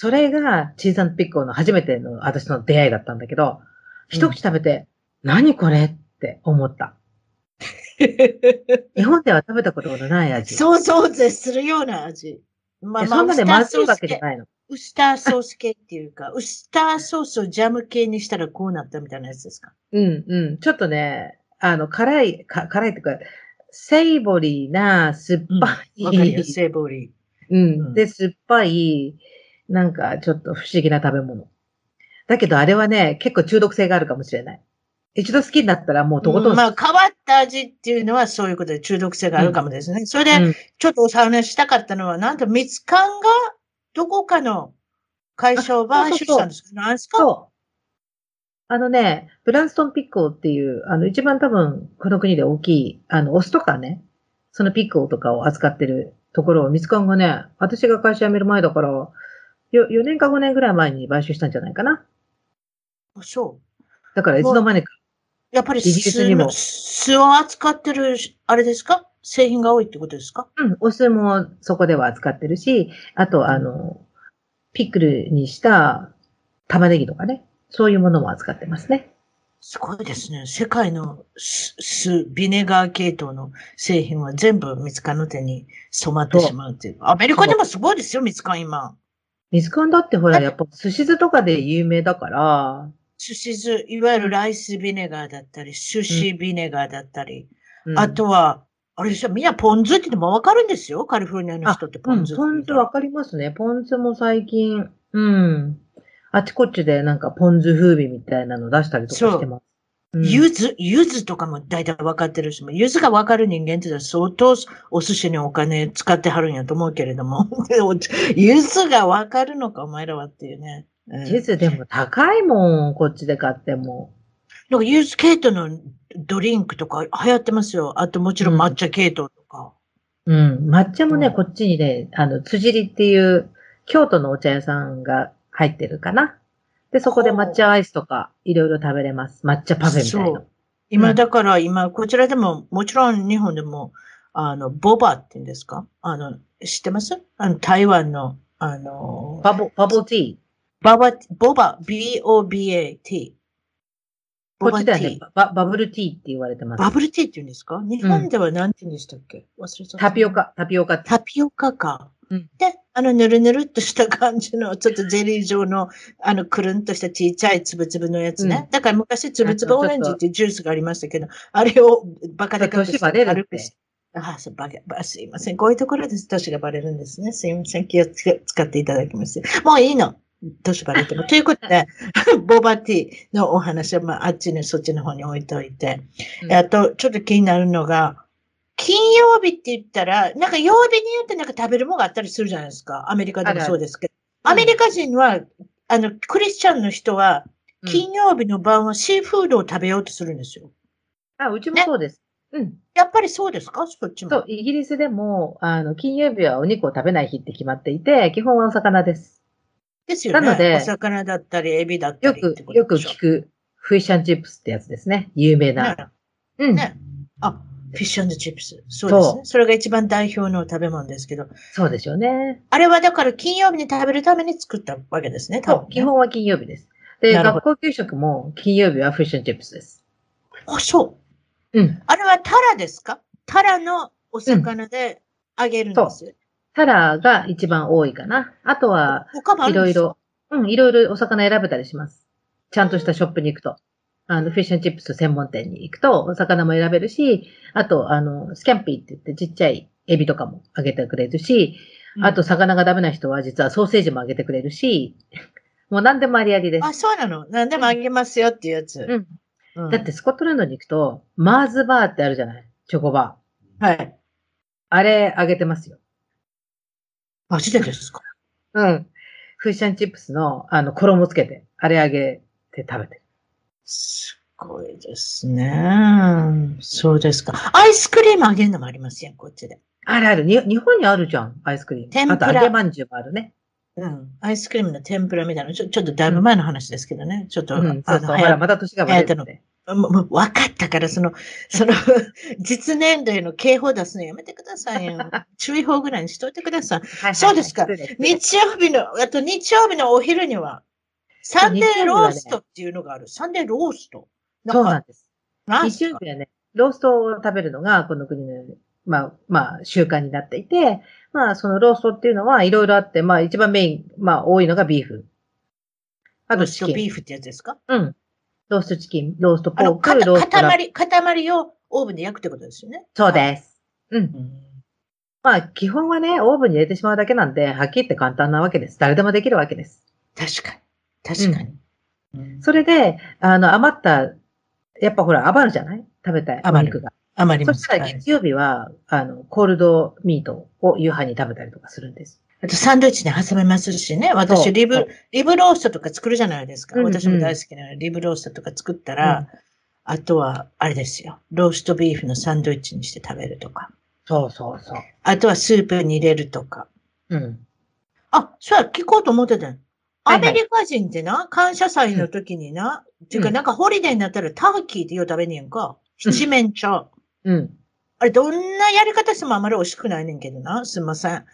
Speaker 2: それが、チーズピッコの初めての私の出会いだったんだけど、一口食べて、何これって思った。日本では食べたことのない味。
Speaker 1: 想像絶するような味。ま
Speaker 2: えそんなでまずいわけじゃ
Speaker 1: い。
Speaker 2: ないの。
Speaker 1: ウスターソース系っていうか、ウスターソースをジャム系にしたらこうなったみたいなやつですか？
Speaker 2: うん、うん。ちょっとね、あの、辛い、か辛いっていうか、セイボリーな、酸っぱい。
Speaker 1: わかるよ、セーボリー。
Speaker 2: うん。
Speaker 1: うん
Speaker 2: で、酸っぱい、なんかちょっと不思議な食べ物。だけどあれはね、結構中毒性があるかもしれない。一度好きになったらもうとことん。
Speaker 1: うんまあ、変わった味っていうのはそういうことで中毒性があるかもですね。それで、
Speaker 2: うん
Speaker 1: ちょっとお話ししたかったのは、なんと、蜜缶がどこかの会社を買収したんですか？何ですか？
Speaker 2: あのね、ブランストンピッコーっていう、あの、一番多分、この国で大きい、あの、お酢とかね、そのピッコーとかを扱ってるところを、ミツカンがね、私が会社辞める前だから、よ、4年か5年ぐらい前に買収したんじゃないかな。
Speaker 1: そう。
Speaker 2: だからいつの間にか。
Speaker 1: やっぱり
Speaker 2: イギリスにも
Speaker 1: 酢を扱ってる、あれですか？製品が多いってことですか？
Speaker 2: うん、お酢もそこでは扱ってるし、あと、あの、ピックルにした玉ねぎとかね、そういうものも扱ってますね。
Speaker 1: すごいですね。世界の酢、酢ビネガー系統の製品は全部ミツカンの手に染まってしまうっていう。アメリカでもすごいですよ、ミツカン今。
Speaker 2: 水缶だってほら、やっぱ寿司酢とかで有名だから、
Speaker 1: 寿司酢、いわゆるライスビネガーだったり、寿司ビネガーだったり、
Speaker 2: うん
Speaker 1: あとは、あれでしょ、みんなポン酢って言ってもわかるんですよ？カリフォルニアの人ってポ
Speaker 2: うん、
Speaker 1: ン酢
Speaker 2: ポン酢わかりますね。ポン酢も最近、うん。あちこちでなんかポン酢風味みたいなの出したりとかしてます。うん
Speaker 1: 柚子、柚子とかも大体分かってるし、柚子が分かる人間って相当お寿司にお金使ってはるんやと思うけれども、柚子が分かるのか、お前らはっていうね。うん
Speaker 2: 柚子でも高いもん、こっちで買っても。
Speaker 1: なんか柚子系統のドリンクとか流行ってますよ。あともちろん抹茶系統とか。
Speaker 2: うん。抹茶もね、
Speaker 1: うん
Speaker 2: こっちにね、あの、辻りっていう、京都のお茶屋さんが入ってるかな。で、そこで抹茶アイスとか、いろいろ食べれます。抹茶パフェみたいな
Speaker 1: そう。今、
Speaker 2: うん
Speaker 1: だから今、こちらでも、もちろん日本でも、あの、ボバって言うんですか？あの、知ってます？あの、台湾の、あの、
Speaker 2: バボ、バボティー。
Speaker 1: ババ、ボバ、B-O-B-A-T。
Speaker 2: こっちでは
Speaker 1: ボバティー
Speaker 2: ねバ、バブルティーって言われてます。
Speaker 1: バブルティーって言うんですか？日本では何て言うんでしたっけ？忘れちゃった。
Speaker 2: タピオ。カ、タピオカ。
Speaker 1: タピオカか。
Speaker 2: うん
Speaker 1: で、あの、ぬるぬるっとした感じの、ちょっとゼリー状の、あの、くるんとしたちっちゃいつぶつぶのやつね。
Speaker 2: うん
Speaker 1: だから昔、つぶつぶオレンジっていうジュースがありましたけど、あれをバカでかくして
Speaker 2: 年バレるって
Speaker 1: 軽くして。あそうバカバすいません。こういうところです。年がバレるんですね。すいません。気をつけ使っていただきまして。もういいの。年バレても。ということで、ボバティのお話は、まあ、あっちにそっちの方に置いといて。
Speaker 2: うん
Speaker 1: あと、ちょっと気になるのが、金曜日って言ったら、なんか曜日によってなんか食べるものがあったりするじゃないですか。アメリカでもそうですけど。アメリカ人は、あの、クリスチャンの人は、
Speaker 2: うん
Speaker 1: 金曜日の晩はシーフードを食べようとするんですよ。
Speaker 2: あ、うちもそうです。うん。
Speaker 1: やっぱりそうですか？そっちも。
Speaker 2: そう、イギリスでも、あの、金曜日はお肉を食べない日って決まっていて、基本はお魚です。
Speaker 1: ですよね。
Speaker 2: なので
Speaker 1: お魚だったり、エビだった
Speaker 2: よく
Speaker 1: り
Speaker 2: よく
Speaker 1: でしょ
Speaker 2: 聞く、フィッシュチップスってやつですね。有名な。
Speaker 1: ね
Speaker 2: うん。
Speaker 1: ね。あ、フィッシュチップス。そうですね。それが一番代表の食べ物ですけど。
Speaker 2: そうでしょうね。
Speaker 1: あれはだから金曜日に食べるために作ったわけですね。多分ね
Speaker 2: そう、基本は金曜日です。で、学校給食も金曜日はフィッシュチップスです。
Speaker 1: あ、そう。
Speaker 2: うん。
Speaker 1: あれはタラですか？タラのお魚で揚げるんですよ。
Speaker 2: タラが一番多いかな。あとは、いろいろ、うん、いろいろお魚選べたりします。ちゃんとしたショップに行くと。あの、フィッシュチップス専門店に行くと、お魚も選べるし、あと、あの、スキャンピーって言ってちっちゃいエビとかもあげてくれるし、あと、魚がダメな人は実はソーセージもあげてくれるし、もう何でもありありです。
Speaker 1: あ、そうなの何でもあげますよっていうやつ。
Speaker 2: うん。
Speaker 1: うん
Speaker 2: だって、スコットランドに行くと、マーズバーってあるじゃない？チョコバー。
Speaker 1: はい。
Speaker 2: あれあげてますよ。
Speaker 1: マジでですか？
Speaker 2: うん。フィッシュチップスの、あの、衣つけて、あれあげて食べてる。
Speaker 1: すごいですね。そうですか。アイスクリームあげるのもありますやん、こっちで。
Speaker 2: あれある。に日本にあるじゃん、アイスクリーム。
Speaker 1: 天ぷら
Speaker 2: あと揚げまんじゅうもあるね。
Speaker 1: うん。アイスクリームの天ぷらみたいな。ちょちょっとだいぶ前の話ですけどね。ちょっと、
Speaker 2: うん、
Speaker 1: あの
Speaker 2: ら、また年がバレてるね。
Speaker 1: もうもう分かったから、その、その、実年齢の警報出すのやめてくださいよ。注意報ぐらいにしといてください。
Speaker 2: はいはいはい
Speaker 1: そうですか日曜日の、あと日曜日のお昼には、サンデーローストっていうのがある。サンデーロースト。か
Speaker 2: そうなんです。日曜日はね、ローストを食べるのが、この国の、まあ、まあ、習慣になっていて、まあ、そのローストっていうのは、いろいろあって、まあ、一番メイン、まあ、多いのがビーフ。あ
Speaker 1: ロース
Speaker 2: とチキン。
Speaker 1: トビーフってやつですか？
Speaker 2: うん。ローストチキン、ローストポー
Speaker 1: か
Speaker 2: ク、ローストラ
Speaker 1: 塊、塊をオーブンで焼くってことですよね。
Speaker 2: そうです。うん。
Speaker 1: うん。
Speaker 2: まあ、基本はね、オーブンに入れてしまうだけなんで、はっきり言って簡単なわけです。誰でもできるわけです。
Speaker 1: 確かに。確かに。うん
Speaker 2: それで、あの、余った、やっぱほら、余るじゃない？食べたいお
Speaker 1: 余る。余ります。
Speaker 2: そしたら
Speaker 1: はい
Speaker 2: 月曜日は、あの、コールドミートを夕飯に食べたりとかするんです。
Speaker 1: あとサンドイッチに挟めますしね。私、リブ、リブローストとか作るじゃないですか。
Speaker 2: うんうん
Speaker 1: 私も大好きなリブローストとか作ったら、あとは、あれですよ。ローストビーフのサンドイッチにして食べるとか。
Speaker 2: そうそうそう。
Speaker 1: あとはスープに入れるとか。
Speaker 2: うん。
Speaker 1: あ、そうや、聞こうと思ってたよアメリカ人ってな、感謝祭の時にな、っていうか
Speaker 2: うん
Speaker 1: なんかホリデーになったらターキーってよう食べねえんか。七面鳥。
Speaker 2: うん。
Speaker 1: あれ、どんなやり方してもあまり美味しくないねんけどな。すいません。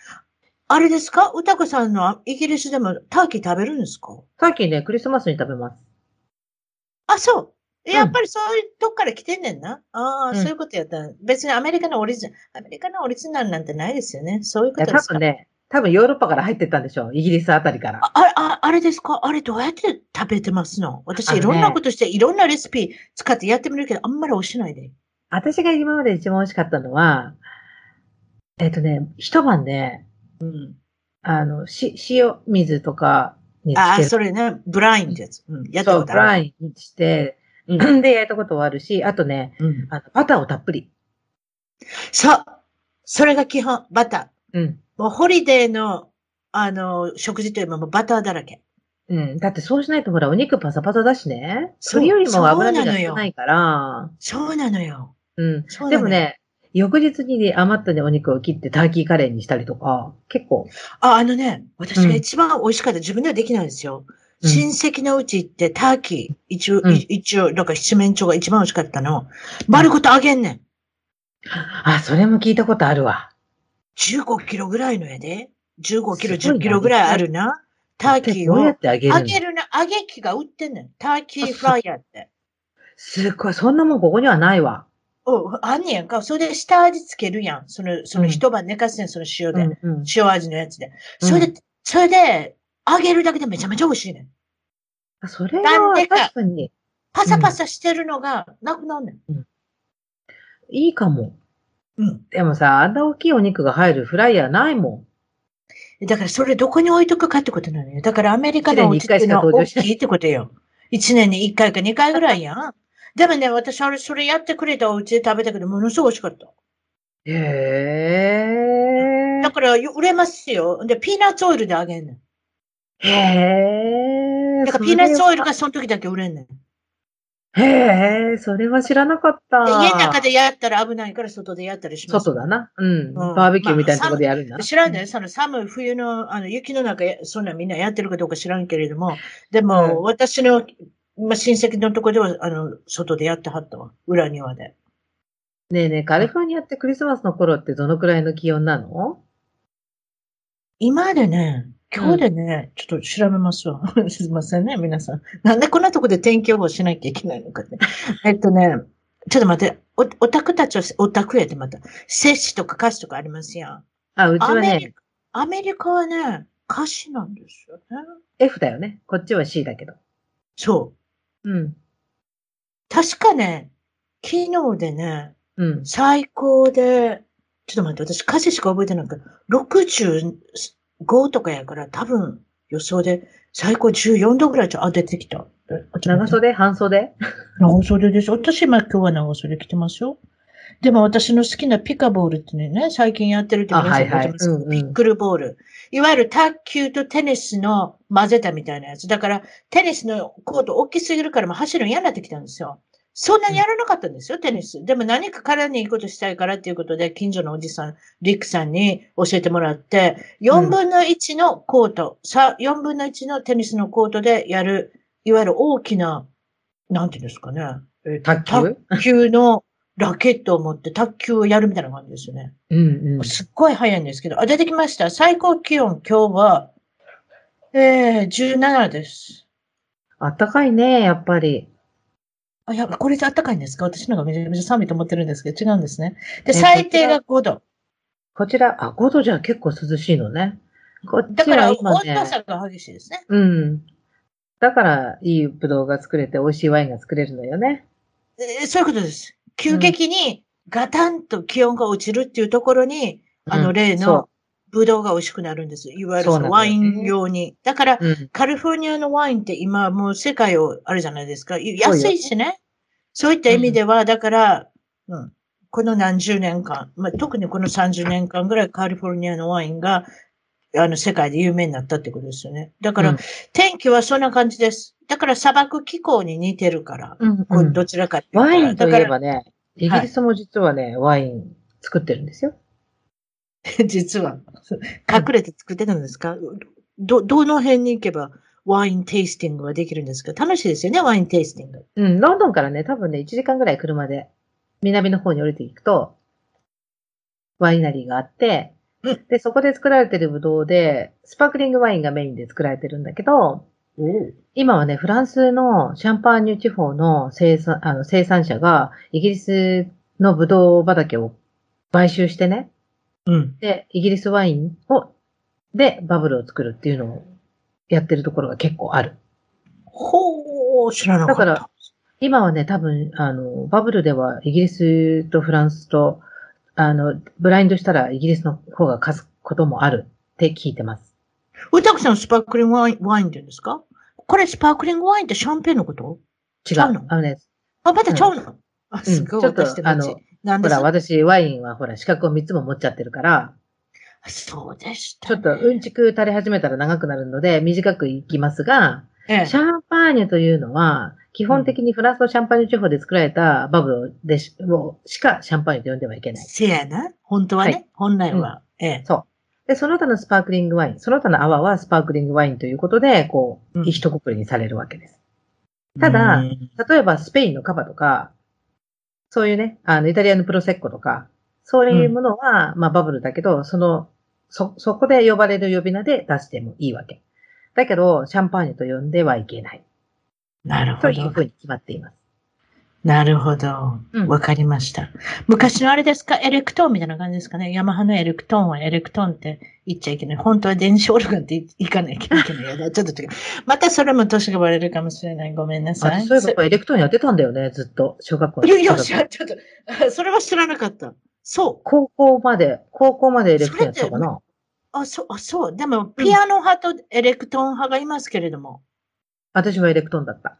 Speaker 1: あれですか？歌子さんのイギリスでもターキー食べるんですか？
Speaker 2: さっきね、クリスマスに食べます。
Speaker 1: あ、そう。やっぱりそういうとこから来てんねんな。ああ、
Speaker 2: うん
Speaker 1: そういうことやったら。別にアメリカのオリジナル、アメリカのオリジナルなんてないですよね。そういうことですか？
Speaker 2: 多分ね、多分ヨーロッパから入ってったんでしょう。イギリスあたりから。
Speaker 1: ああれ、ああれですか？あれどうやって食べてますの？私いろんなことして、いろんなレシピ使ってやってみるけど、あんまり美味しないで。
Speaker 2: 私が今まで一番美味しかったのは、えっ、とね、一晩ね、
Speaker 1: うん。
Speaker 2: あの、し、塩水とかにつ
Speaker 1: ああ、
Speaker 2: ける。
Speaker 1: それね、ブラインってやつ。うん。やった
Speaker 2: そう、
Speaker 1: ことある。
Speaker 2: ブラインにして、
Speaker 1: うん
Speaker 2: で、焼いたことはあるし、あとね、
Speaker 1: うん。
Speaker 2: あの、バターをたっぷり。
Speaker 1: そう。それが基本、バター。
Speaker 2: うん。
Speaker 1: もうホリデーの、あの、食事といえばもうバターだらけ。
Speaker 2: うん。だってそうしないとほら、お肉パサパサだしね。
Speaker 1: そ
Speaker 2: れよりも油身が少ないから。
Speaker 1: そうなのよ。
Speaker 2: うん。
Speaker 1: そう
Speaker 2: でもね、翌日にね余ったね、お肉を切ってターキーカレーにしたりとか、結構。
Speaker 1: あ、あのね、私が一番美味しかった、自分ではできないんですよ。
Speaker 2: うん
Speaker 1: 親戚のうち行って、ターキー、一応、
Speaker 2: うん
Speaker 1: い一応、だから七面鳥が一番美味しかったの。丸ごと揚げんねん。
Speaker 2: あ、それも聞いたことあるわ。
Speaker 1: 15キロぐらいのやで？15キロ、
Speaker 2: すごいな
Speaker 1: 10キロぐらいあるな？ターキーを
Speaker 2: どうやって揚げるの？
Speaker 1: 揚げるな、揚げ機が売ってんねん。ターキーフライヤーって。
Speaker 2: すごい、そんなもんここにはないわ。
Speaker 1: おあんねやんか。それで下味つけるやん。その、その
Speaker 2: うん
Speaker 1: 一晩寝かすねん、その塩で。
Speaker 2: うんうん。
Speaker 1: 塩味のやつで。それで、それで、揚げるだけでめちゃめちゃ美味しいねん。
Speaker 2: あそれは
Speaker 1: なんでか
Speaker 2: 確かに
Speaker 1: パサパサしてるのがなくなんねん。
Speaker 2: いいかも。
Speaker 1: うん。
Speaker 2: でもさ、あんな大きいお肉が入るフライヤーないもん。
Speaker 1: だからそれどこに置いとくかってことなのよ。だからアメリカのお家ってのは大きいってことよ。一年に一回か二回ぐらいやん。でもね、私あれ、それやってくれたお家で食べたけど、ものすごい美味しかった。
Speaker 2: へ
Speaker 1: だから、売れますよ。で、ピーナッツオイルで揚げんねん。
Speaker 2: え。へえ。
Speaker 1: だからピーナッツオイルがその時だけ売れんねん。で
Speaker 2: へえ、それは知らなかった。
Speaker 1: 家の中でやったら危ないから外でやったりします。
Speaker 2: 外だな。うん。
Speaker 1: ん
Speaker 2: バーベキューみたいなところでやるんだ。
Speaker 1: 知らんね、その寒い冬の、あの、雪の中や、そんなみんなやってるかどうか知らんけれども、でも、
Speaker 2: うん
Speaker 1: 私の、まあ、親戚のとこでは、あの、外でやってはったわ。裏庭で。
Speaker 2: ねえねえ、カリフォルニアってクリスマスの頃ってどのくらいの気温なの？
Speaker 1: 今でね、今日でね、ちょっと調べますわ。すいませんね、皆さん。なんでこんなとこで天気予報しなきゃいけないのかって。えっとね、ちょっと待って、お、オタクたちは、オタクやってまた、摂氏とか歌詞とかありますやん。
Speaker 2: あ、うちはね
Speaker 1: ア、アメリカはね、歌詞なんですよね。
Speaker 2: F だよね。こっちは C だけど。
Speaker 1: そう。
Speaker 2: うん。
Speaker 1: 確かね、昨日でね、
Speaker 2: うん、
Speaker 1: 最高で、ちょっと待って、私歌詞しか覚えてないから、60、5とかやから多分予想で最高14度ぐらいじゃ、あ、出てきた。
Speaker 2: 長袖半袖？
Speaker 1: 長袖です。私今今日は長袖着てますよ。でも私の好きなピカボールってね、最近やってるって皆さんごす、ピックルボール。いわゆる卓球とテニスの混ぜたみたいなやつ。だから、テニスのコート大きすぎるからも走るの嫌になってきたんですよ。そんなにやらなかったんですよ、テニス。でも何か体にいいことしたいからっていうことで、近所のおじさん、リックさんに教えてもらって、4分の1のコート、さ、4分の1のテニスのコートでやる、いわゆる大きな、なんていうんですかね。えー
Speaker 2: 卓球？
Speaker 1: 卓球のラケットを持って卓球をやるみたいな感じですよね。
Speaker 2: うんうん。
Speaker 1: すっごい早いんですけど、あ、出てきました。最高気温今日は、えー、17です。
Speaker 2: あったかいね、やっぱり。
Speaker 1: あ、やっぱこれで暖かいんですか？私のがめちゃめちゃ寒いと思ってるんですけど、違うんですね。で、
Speaker 2: え
Speaker 1: 最低が5度。
Speaker 2: こちら、あ、5度じゃ結構涼しいのね。こっち
Speaker 1: だから、温度、差が激しいですね。
Speaker 2: うん。だから、いいブドウが作れて、美味しいワインが作れるのよね。
Speaker 1: えーそういうことです。急激にガタンと気温が落ちるっていうところに、あの
Speaker 2: うん
Speaker 1: 例の
Speaker 2: そ
Speaker 1: ブドウが美味しくなるんです。いわゆるワイン用に。だから、
Speaker 2: う。うん。
Speaker 1: カリフォルニアのワインって今もう世界をあるじゃないですか。安いしね。そういった意味では、だから、うん、この何十年間、まあ、特にこの30年間ぐらいカリフォルニアのワインが、あの、世界で有名になったってことですよね。だから、
Speaker 2: うん
Speaker 1: 天気はそんな感じです。だから砂漠気候に似てるから。
Speaker 2: うん
Speaker 1: これどちらかっていうと
Speaker 2: ワインといえばね、イギリスも実はね、ワイン作ってるんですよ。
Speaker 1: 実は、隠れて作ってたんですか？ど、どの辺に行けばワインテイスティングはできるんですか？楽しいですよね、ワインテイスティング。
Speaker 2: うん、ロンドンからね、多分ね、1時間ぐらい車で南の方に降りていくと、ワイナリーがあって、
Speaker 1: うん。
Speaker 2: で、そこで作られてるブドウで、スパークリングワインがメインで作られてるんだけど、今はね、フランスのシャンパーニュ地方の生産あの生産者が、イギリスのブドウ畑を買収してね、
Speaker 1: うん。
Speaker 2: で、イギリスワインを、で、バブルを作るっていうのをやってるところが結構ある。
Speaker 1: ほー、知らなかった。
Speaker 2: だから今はね、多分、あの、バブルではイギリスとフランスと、あの、ブラインドしたらイギリスの方が勝つこともあるって聞いてます。
Speaker 1: 歌子さんスパークリングワインワインって言うんですか？これスパークリングワインってシャンペーンのこと？
Speaker 2: 違う
Speaker 1: の？
Speaker 2: あのね、
Speaker 1: あ、またちゃうの、あ、すごい、
Speaker 2: ちょっとあの
Speaker 1: なん
Speaker 2: ほら、私、ワインはほら、資格を3つも持っちゃってるから、
Speaker 1: そうでした、
Speaker 2: ちょっとうんちく垂れ始めたら長くなるので、短くいきますが、
Speaker 1: ええ
Speaker 2: シャンパーニュというのは、基本的にフランスのシャンパーニュ地方で作られたバブルでしをしかシャンパーニュと呼んではいけない。
Speaker 1: せやな。本当はね、
Speaker 2: はい
Speaker 1: 本来は。ええ。
Speaker 2: で、その他のスパークリングワイン、その他の泡はスパークリングワインということで、こう、
Speaker 1: うん
Speaker 2: 一括りにされるわけです。ただ
Speaker 1: うん
Speaker 2: 例えば、スペインのカバとか、そういうね、あの、イタリアのプロセッコとか、そういうものは、まあ、バブルだけど、その、そ、そこで呼ばれる呼び名で出してもいいわけ。だけど、シャンパーニュと呼んではいけない。
Speaker 1: なるほど
Speaker 2: というふ。うに決まっています。
Speaker 1: なるほど
Speaker 2: う。ん
Speaker 1: わかりました。昔のあれですか？エレクトーンみたいな感じですかね？ヤマハのエレクトーンはエレクトーンって言っちゃいけない。本当は電子オルガンって言わないといけない。ちょっと違う。またそれも年がバレるかもしれない。ごめんなさい。
Speaker 2: あそういえば、エレクトーンやってたんだよね、ずっと。小学校の
Speaker 1: いやいや、ちょっと、それは知らなかった。そう。
Speaker 2: 高校まで、高校までエレクトーンやってたかな。
Speaker 1: あ、そう、あ、そう。でも、ピアノ派とエレクトーン派がいますけれども。
Speaker 2: 私はエレクトーンだった。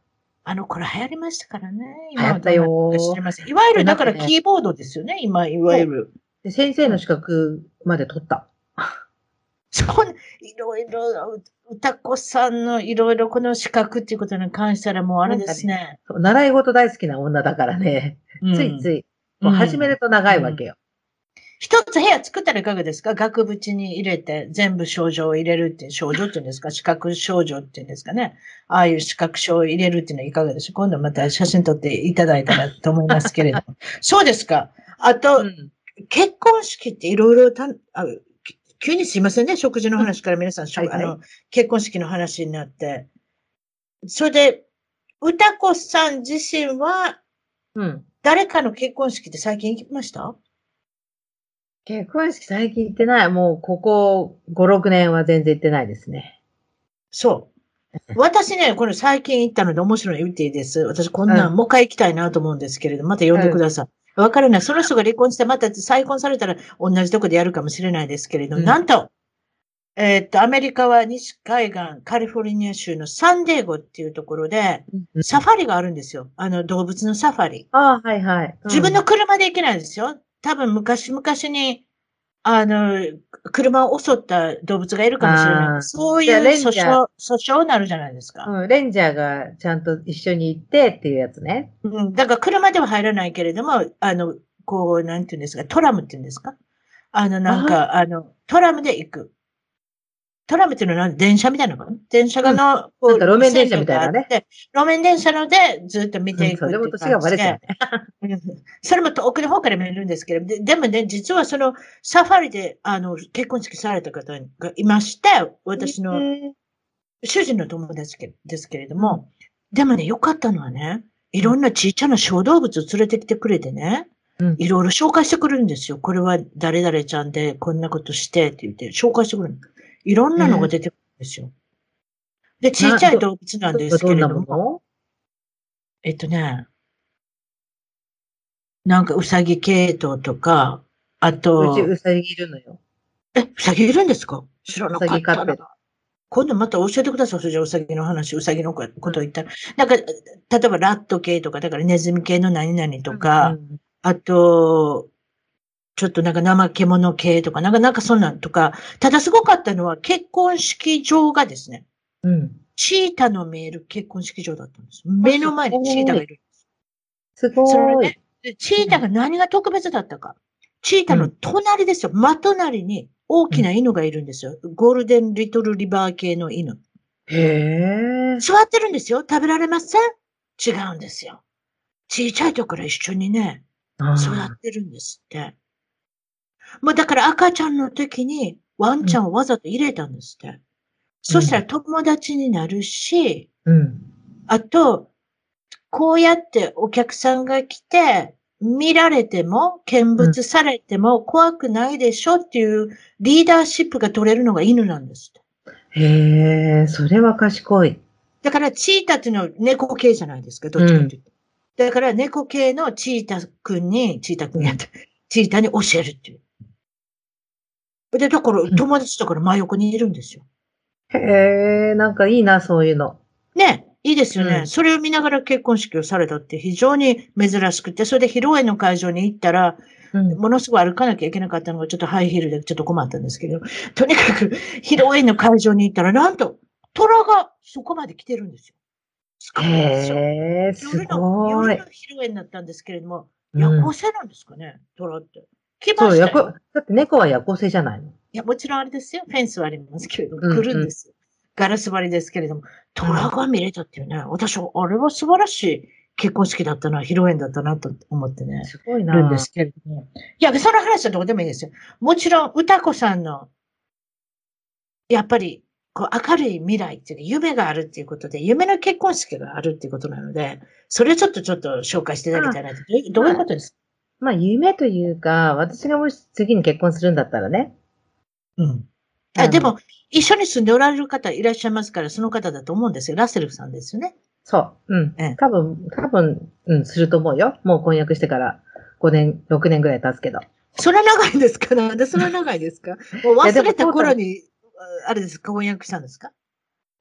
Speaker 1: あの頃流行りましたからね。
Speaker 2: 流行ったよ
Speaker 1: 知りません。いわゆる、だからキーボードですよね。今、いわゆる。
Speaker 2: で、先生の資格まで取った。
Speaker 1: そう、いろいろ、歌子さんのいろいろこの資格っていうことに関したらもうあれですね。
Speaker 2: そう習い事大好きな女だからね、
Speaker 1: うん
Speaker 2: ついつい、こう始めると長いわけよ。
Speaker 1: 一つ部屋作ったらいかがですか？額縁に入れて全部症状を入れるって、症状っていうんですか？資格症状っていうんですかね？ああいう資格書を入れるっていうのはいかがでしょう今度また写真撮っていただいたらと思いますけれども。そうですか。あと、
Speaker 2: うん。
Speaker 1: 結婚式っていろいろたあ、き急にすいませんね、食事の話から皆さん、しょ
Speaker 2: はいはい。
Speaker 1: あの結婚式の話になって。それで、歌子さん自身は
Speaker 2: うん。
Speaker 1: 誰かの結婚式って最近行きました？
Speaker 2: 結婚式最近行ってない。もう、ここ5、6年は全然行ってないですね。
Speaker 1: そう。私ね、これ最近行ったので面白い言っていいです。私こんなん、
Speaker 2: うん
Speaker 1: もう一回行きたいなと思うんですけれど、また呼んでください。わからない。その人が離婚して、また再婚されたら同じとこでやるかもしれないですけれど、
Speaker 2: うん
Speaker 1: なんと、えーっと、アメリカは西海岸、カリフォルニア州のサンデーゴっていうところで、サファリがあるんですよ。あの、動物のサファリ。
Speaker 2: ああ、はいはい。
Speaker 1: 自分の車で行けないですよ。多分昔々に、あの、車を襲った動物がいるかもしれない。そういう訴訟、訴訟になるじゃないですか。
Speaker 2: うん、うんレンジャーがちゃんと一緒に行ってっていうやつね。
Speaker 1: うん。だから車では入らないけれども、あの、こう、なんていうんですか、トラムっていうんですか？あの、なんか、あの、トラムで行く。トラムっていうのは何電車みたいなのかな？電車がの、こ
Speaker 2: なんか路面電車みたいなね
Speaker 1: 線路面電車のでずっと見ていくう感じで。
Speaker 2: それも年がバレちゃうね。
Speaker 1: うんそれも遠くの方から見えるんですけど、ででもね、実はそのサファリで、あの、結婚式された方がいまして、私の
Speaker 2: へ
Speaker 1: 主人の友達けですけれども、でもね、良かったのはね、いろんなちっちゃな小動物を連れてきてくれてね、
Speaker 2: うん
Speaker 1: いろいろ紹介してくれるんですよ。これは誰々ちゃんでこんなことしてって言って紹介してくれる。いろんなのが出てくるんですよ。で、ちっちゃい動物なんですけれども、
Speaker 2: も
Speaker 1: えっとね、なんかウサギ系統とか、あ
Speaker 2: の
Speaker 1: と
Speaker 2: うち、ウサギいるのよ。
Speaker 1: え、ウサギいるんですか？知らなか
Speaker 2: ウサギ
Speaker 1: った。今度また教えてください。それじゃあウサギの話、ウサギのこと言ったら。なんか、例えばラット系とか、だからネズミ系の何々とか、
Speaker 2: うん
Speaker 1: あと、ちょっとなんか怠け者系とか、なんか、なんかそんなんとか、ただすごかったのは結婚式場がですね、
Speaker 2: うん。
Speaker 1: チータの見える結婚式場だったんです。目の前にチータがいる。
Speaker 2: すごい。
Speaker 1: それね、でチータが何が特別だったか。チータの隣ですよ。真隣に大きな犬がいるんですよ。ゴールデンリトルリバー系の犬。
Speaker 2: へえ。
Speaker 1: 座ってるんですよ。食べられません？違うんですよ。小さい時から一緒にね、育ってるんですって。もうだから赤ちゃんの時にワンちゃんをわざと入れたんですって。そしたら友達になるし、
Speaker 2: うん。
Speaker 1: あと、こうやってお客さんが来て、見られても、見物されても怖くないでしょっていうリーダーシップが取れるのが犬なんですって。
Speaker 2: へえ、それは賢い。
Speaker 1: だから、チータっていうのは猫系じゃないですか、どっちかというと。だから、猫系のチータくんに、チータくんやって、チータに教えるっていう。で、だから、
Speaker 2: ん
Speaker 1: 友達だから真横にいるんですよ。
Speaker 2: へえ、なんかいいな、そういうの。
Speaker 1: ね、いいですよね、
Speaker 2: うん
Speaker 1: それを見ながら結婚式をされたって非常に珍しくて、それで披露宴の会場に行ったら、
Speaker 2: うん。
Speaker 1: ものすごい歩かなきゃいけなかったのがちょっとハイヒールでちょっと困ったんですけど、とにかく披露宴の会場に行ったら、なんと、虎がそこまで来てるんですよ。すごいですよ夜の、夜の。披露宴だったんですけれども、
Speaker 2: うん
Speaker 1: 夜行性なんですかね、虎って。来ま
Speaker 2: そう、
Speaker 1: したよ
Speaker 2: だって猫は夜行性じゃないの。
Speaker 1: いや、もちろんあれですよ。フェンスはありますけれども、
Speaker 2: うん
Speaker 1: 来るんですよ。ガラス張りですけれども、虎が見れたっていうね、私は、あれは素晴らしい結婚式だったな、披露宴だったなと思ってね、
Speaker 2: すごいな。
Speaker 1: るんですけれども。いや、その話はどうでもいいですよ。もちろん、歌子さんの、やっぱり、こう、明るい未来っていうか、夢があるっていうことで、夢の結婚式があるっていうことなので、それをちょっとちょっと紹介していただきたいなと。どういうどういうことですか？
Speaker 2: まあ、夢というか、私がもし次に結婚するんだったらね。
Speaker 1: うん。あでも、一緒に住んでおられる方いらっしゃいますから、その方だと思うんですよ。ラッセルさんですよね。
Speaker 2: そう。うん
Speaker 1: ええ。
Speaker 2: 多分、多分、うん、すると思うよ。もう婚約してから5年、6年ぐらい経つけど。
Speaker 1: それは長いんですか？なんでそれは長いですか？もう忘れた頃に、あれですか、婚約したんですか？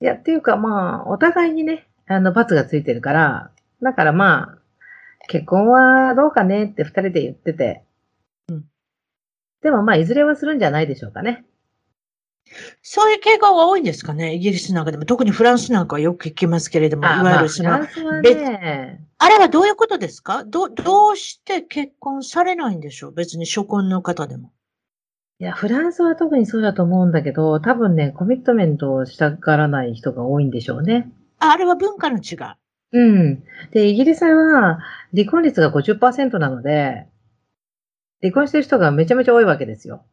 Speaker 2: いや、っていうかまあ、お互いにね、あの、罰がついてるから、だからまあ、結婚はどうかねって二人で言ってて。
Speaker 1: うん
Speaker 2: でもまあ、いずれはするんじゃないでしょうかね。
Speaker 1: そういう傾向が多いんですかねイギリスなんかでも。特にフランスなんかはよく聞きますけれども、いわゆるその、
Speaker 2: まあ、フランスはね、
Speaker 1: あれはどういうことですか？ど、どうして結婚されないんでしょう？別に初婚の方でも。
Speaker 2: いや、フランスは特にそうだと思うんだけど、多分ね、コミットメントをしたがらない人が多いんでしょうね。
Speaker 1: ああれは文化の違い。
Speaker 2: うん。で、イギリスは離婚率が50%なので、離婚してる人がめちゃめちゃ多いわけですよ。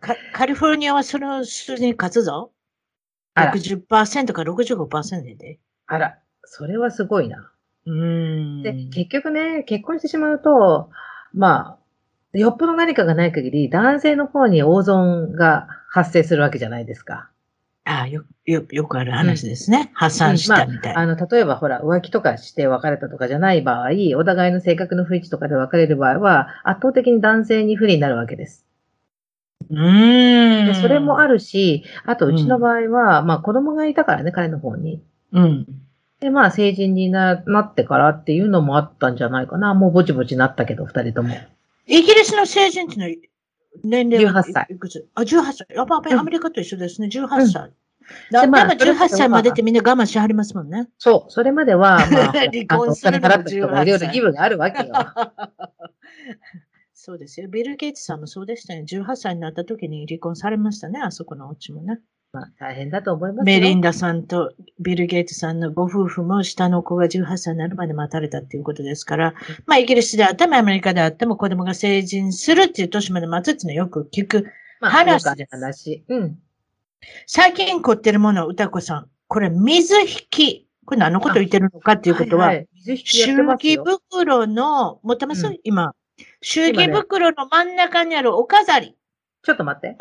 Speaker 1: カカリフォルニアはその数字に勝つぞ。
Speaker 2: あら
Speaker 1: 60%か65%で。
Speaker 2: あら、それはすごいな。
Speaker 1: うーん。
Speaker 2: で、結局ね、結婚してしまうと、まあ、よっぽど何かがない限り、男性の方に大損が発生するわけじゃないですか。
Speaker 1: あああ、よ、よ、よくある話ですね。破産したみたいな。
Speaker 2: あの、例えばほら、浮気とかして別れたとかじゃない場合、お互いの性格の不一致とかで別れる場合は、圧倒的に男性に不利になるわけです。
Speaker 1: うーん。
Speaker 2: でそれもあ
Speaker 1: る。
Speaker 2: るし、あとうちの場合は、まあ子供がいたからね、彼の方に。
Speaker 1: うん。
Speaker 2: で、まあ成人にななってからっていうのもあったんじゃないかな。もうぼちぼちなったけど、二人とも。
Speaker 1: イギリスの成人ってのは年齢は
Speaker 2: 18歳
Speaker 1: いくつ？あ、18歳。やっぱ
Speaker 2: うん
Speaker 1: アメリカと一緒ですね。18歳。
Speaker 2: で
Speaker 1: だ
Speaker 2: まあ
Speaker 1: まあ、18歳までってみんな我慢しはりますもんね。
Speaker 2: そう。それまでは、まあ、
Speaker 1: 離婚するの
Speaker 2: いろいろ義務があるわけよ。
Speaker 1: そうですよ。ビル・ゲイツさんもそうでしたね。18歳になった時に離婚されましたね。あそこのお家もね。
Speaker 2: まあ、大変だと思いますよ。
Speaker 1: メリンダさんとビル・ゲイツさんのご夫婦も下の子が18歳になるまで待たれたっていうことですから、まあイギリスであってもアメリカであっても子供が成人するっていう年まで待つっていうのはよく聞く。
Speaker 2: まあ、
Speaker 1: 話
Speaker 2: よくある話。うん。
Speaker 1: 最近凝ってるもの、歌子さん。これ水引き。これ何のこと言ってるのかっていうことは、
Speaker 2: いい水引
Speaker 1: 儀。袋の、持ってます、
Speaker 2: うん
Speaker 1: 今。祝儀袋の真ん中にあるお飾り。
Speaker 2: ちょっと待って。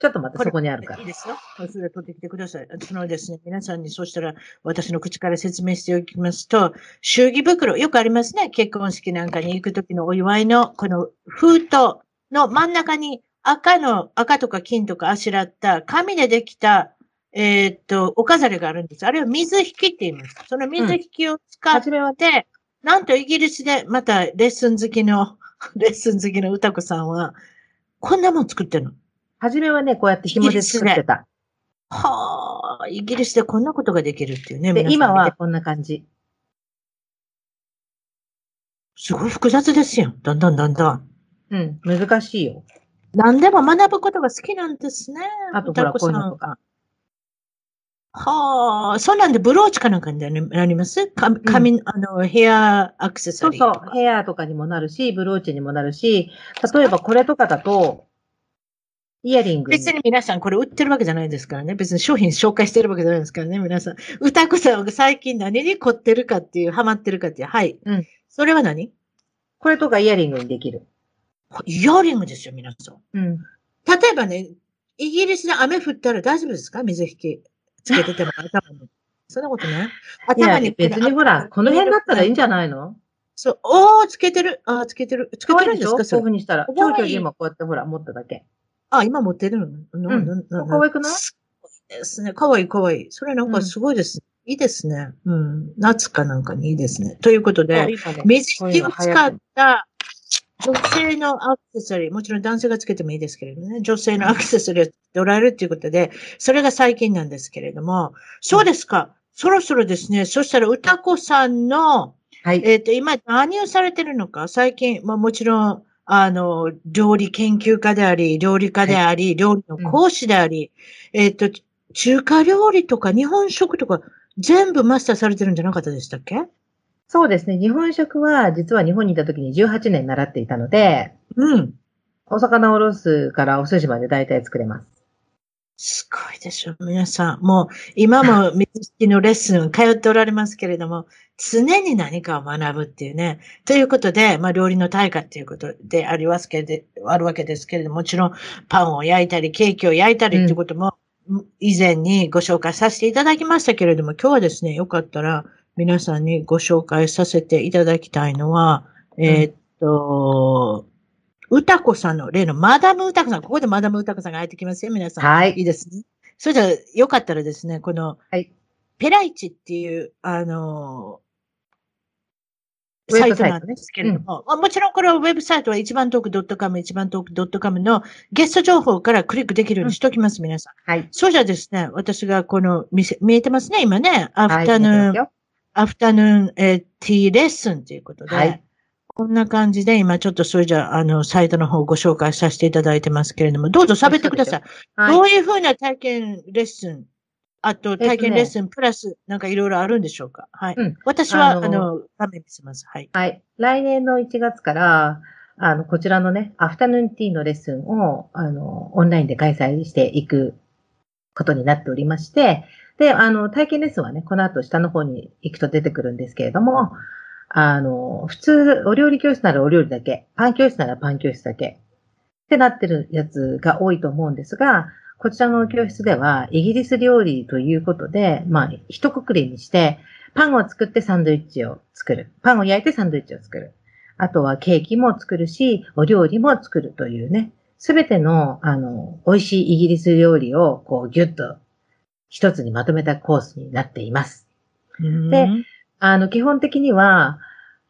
Speaker 2: ちょっと待って、そこにあるから
Speaker 1: いい。ですよ。それ取ってきてください。そのですね、皆さんにそうしたら私の口から説明しておきますと、祝儀袋、よくありますね。結婚式なんかに行くときのお祝いの、この封筒の真ん中に赤の、赤とか金とかあしらった紙でできた、えーっと、お飾りがあるんです。あれは水引きって言います。その水引きを使っ
Speaker 2: はじめは、
Speaker 1: で、なんとイギリスでまたレッスン好きの、レッスン好きの歌子さんは、こんなもん作ってるの。
Speaker 2: はじめはね、こうやって紐で作ってた。
Speaker 1: はあ、イギリスでこんなことができるっていうね。
Speaker 2: で、今はこんな感じ。
Speaker 1: すごい複雑ですよ。だんだんだんだん。
Speaker 2: うん、難しいよ。
Speaker 1: 何でも学ぶことが好きなんですね。
Speaker 2: あとほらこういうのとか
Speaker 1: はあ、そうなんで、ブローチかなんかになります？か髪、あの、ヘアアクセサ
Speaker 2: そう
Speaker 1: リーとか。
Speaker 2: そう、ヘアとかにもなるし、ブローチにもなるし、例えばこれとかだと、イヤリングに
Speaker 1: 別に皆さんこれ売ってるわけじゃないですからね。別に商品紹介してるわけじゃないですからね、皆さん。歌子さんが最近何に凝ってるかっていう、ハマってるかっていう。はい。
Speaker 2: うん。
Speaker 1: それは何？
Speaker 2: これとかイヤリングにできる。
Speaker 1: イヤリングですよ、皆さん。
Speaker 2: うん。
Speaker 1: 例えばね、イギリスで雨降ったら大丈夫ですか？水引きつけてても頭に。そんなことない頭に。
Speaker 2: 別にほら、この辺だったらいいんじゃないの？
Speaker 1: そう。おー、つけてる。あー、つけてる。つけてるん
Speaker 2: でしょこういう
Speaker 1: ですかそれ。
Speaker 2: 風にしたら。
Speaker 1: 可愛い
Speaker 2: 長距離今こうやってほら、持っただけ。
Speaker 1: あ、今持ってるの？
Speaker 2: うん
Speaker 1: うん
Speaker 2: 可愛くない？
Speaker 1: すごいですね。かわいいかわいい。それなんかすごいです。いいですね。うん。夏かなんかにいいですね。ということで、
Speaker 2: 今ね
Speaker 1: 水引きを使った女性のアクセサリー、もちろん男性がつけてもいいですけれどもね、女性のアクセサリーをドられるということで、それが最近なんですけれども、そうですか。そろそろですね、そしたら歌子さんの、
Speaker 2: はい。
Speaker 1: えっ、と、今何をされてるのか最近、まあもちろん、あの、料理研究家であり、料理家であり、料理の講師であり、えっ、と、中華料理とか日本食とか全部マスターされてるんじゃなかったでしたっけ？
Speaker 2: そうですね。日本食は、実は日本にいた時に18年習っていたので、
Speaker 1: うん。
Speaker 2: お魚をおろすからお寿司まで大体作れます。
Speaker 1: すごいでしょ、皆さん。もう、今も水引きのレッスン通っておられますけれども、常に何かを学ぶっていうね。ということで、まあ、料理の大家っていうことでありますけれど、あるわけですけれども、もちろん、パンを焼いたり、ケーキを焼いたりっていうことも、以前にご紹介させていただきましたけれども、今日はですね、よかったら、皆さんにご紹介させていただきたいのは、えーっと、歌子さんの例のマダム歌子さん、ここでマダム歌子さんが入ってきますよ、皆さん。
Speaker 2: はい
Speaker 1: いいですね。それじゃあ、よかったらですね、この、
Speaker 2: はい
Speaker 1: ペライチっていう、あの
Speaker 2: ウェブサイト
Speaker 1: なんですけれども、まあもちろんこれはウェブサイトは一番トーク .com、一番トーク .com のゲスト情報からクリックできるようにしておきます、皆さん。
Speaker 2: はい。
Speaker 1: そうじゃあですね、私がこの見せ、見えてますね、今ね。ア
Speaker 2: はい。
Speaker 1: フタヌーン、
Speaker 2: よ
Speaker 1: アフタヌーン、えーティーレッスンということで、
Speaker 2: はい
Speaker 1: こんな感じで今ちょっとそれじゃあ、あの、サイトの方をご紹介させていただいてますけれども、どうぞ喋ってください。
Speaker 2: はい。
Speaker 1: どういうふうな体験レッスン、あと体験レッスンプラスなんかいろいろあるんでしょうか？はい。
Speaker 2: うん
Speaker 1: 私は、あ
Speaker 2: あの
Speaker 1: の、画面見せます。はい。
Speaker 2: はい。来年の1月から、あの、こちらのね、アフタヌーンティーのレッスンを、あの、オンラインで開催していくことになっておりまして、で、あの、体験レッスンはね、この後下の方に行くと出てくるんですけれども、あの、普通、お料理教室ならお料理だけ、パン教室ならパン教室だけ、ってなってるやつが多いと思うんですが、こちらの教室では、イギリス料理ということで、まあ、一括りにして、パンを作ってサンドイッチを作る。パンを焼いてサンドイッチを作る。あとはケーキも作るし、お料理も作るというね、すべての、あの、美味しいイギリス料理を、こう、ぎゅっと一つにまとめたコースになっています。で、あの、基本的には、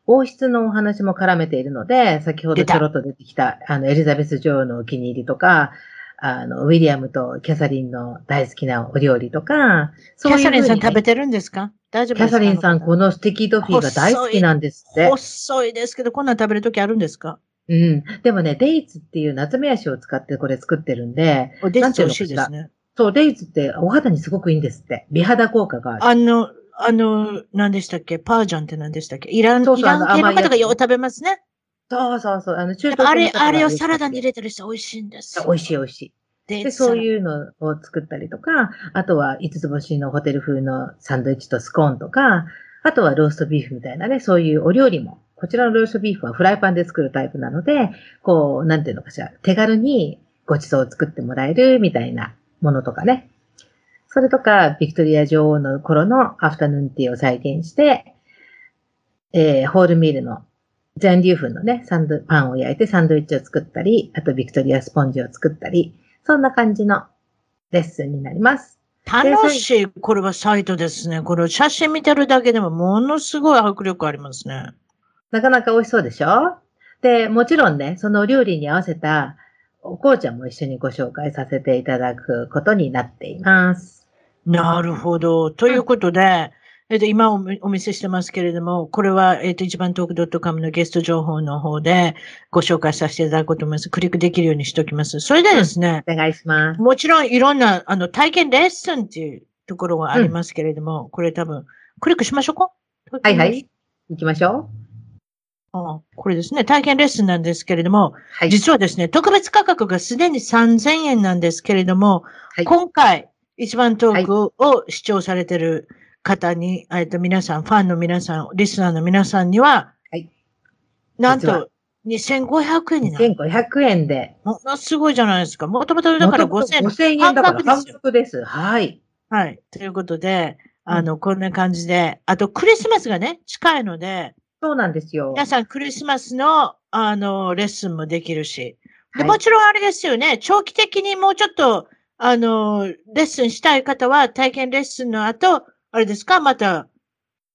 Speaker 2: 王室のお話も絡めているので、先ほどちょろっと出てきた、あの、エリザベス女王のお気に入りとか、あの、ウィリアムとキャサリンの大好きなお料理とか、
Speaker 1: そういう、キャサリンさん食べてるんですか？大丈夫です
Speaker 2: か？キャサリンさん、このスティキートフィーが大好きなんですって。
Speaker 1: 細いですけど、こんなん食べるときあるんですか？
Speaker 2: うん。でもね、デイツっていう夏目足を使ってこれ作ってるんで。
Speaker 1: デイツ美味しいですね。
Speaker 2: そう、デイツってお肌にすごくいいんですって。美肌効果がある。
Speaker 1: あの、あの、何でしたっけ？パージャンって何でしたっけ？イラン、そうそうイラン系の方がよう食べますね。
Speaker 2: そうそうそう。あの、
Speaker 1: 中東あれ、あれをサラダに入れたりして美味しいんです
Speaker 2: 美味しい美味しい。で、そういうのを作ったりとか、あとは五つ星のホテル風のサンドイッチとスコーンとか、あとはローストビーフみたいなね、そういうお料理もこちらのローストビーフはフライパンで作るタイプなので、こう、なんていうのかしら、手軽にご馳走を作ってもらえるみたいなものとかね。それとか、ビクトリア女王の頃のアフタヌーンティーを再現して、えー、ホールミールの全粒粉のね、サンド、パンを焼いてサンドイッチを作ったり、あとビクトリアスポンジを作ったり、そんな感じのレッスンになります。
Speaker 1: 楽しい、これはサイトですね。これ写真見てるだけでもものすごい迫力ありますね。
Speaker 2: なかなか美味しそうでしょ？で、もちろんね、その料理に合わせたお紅茶も一緒にご紹介させていただくことになっています。
Speaker 1: なるほど。ということで、えっと、今お見せしてますけれども、これは、えっと、一番トーク .com のゲスト情報の方でご紹介させていただくと思います。クリックできるようにしておきます。それでですね。
Speaker 2: お願いします。
Speaker 1: もちろんいろんな、あの、体験レッスンっていうところがありますけれども、うん、これ多分、クリックしましょうか？
Speaker 2: はいはい。行きましょう。
Speaker 1: あこれですね、体験レッスンなんですけれども、はい、実はですね、特別価格がすでに3000円なんですけれども、はい、今回、一番トークを視聴されている方に、えっと、皆さん、ファンの皆さん、リスナーの皆さんには、はい、なんと、2500円になる。
Speaker 2: 2500円で。
Speaker 1: ものすごいじゃないですか。もともとだから5000円。
Speaker 2: 5000円だから半額です。はい。
Speaker 1: はい。ということで、あの、こんな感じで、あとクリスマスがね、近いので、
Speaker 2: そうなんですよ。
Speaker 1: 皆さんクリスマスの、あの、レッスンもできるし。でもちろんあれですよね、長期的にもうちょっと、あの、レッスンしたい方は、体験レッスンの後、あれですか？また、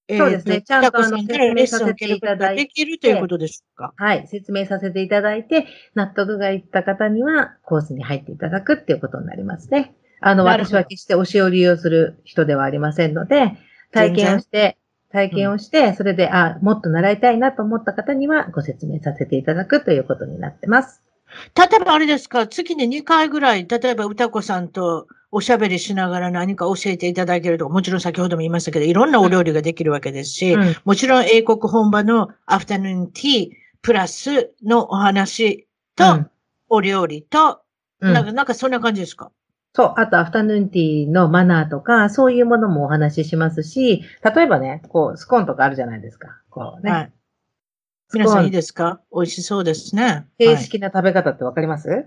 Speaker 2: えー、そうですね。ちゃんとあの
Speaker 1: 説明させていただいて。できるということでしょうか？
Speaker 2: はい。説明させていただいて、納得がいった方には、コースに入っていただくっていうことになりますね。あの、私は決して推しを利用する人ではありませんので、体験をして、体験をして、それで、あ、もっと習いたいなと思った方にはご説明させていただくということになってます。
Speaker 1: 例えばあれですか、月に2回ぐらい、例えば歌子さんとおしゃべりしながら何か教えていただけるとか、もちろん先ほども言いましたけど、いろんなお料理ができるわけですし、うん、もちろん英国本場のアフタヌーンティープラスのお話と、お料理と、うん、なんか、なんかそんな感じですか？
Speaker 2: そう。あと、アフタヌーンティーのマナーとか、そういうものもお話ししますし、例えばね、こう、スコーンとかあるじゃないですか。こうね。はい。
Speaker 1: 皆さんいいですか？美味しそうですね。
Speaker 2: 正式な食べ方ってわかります、はい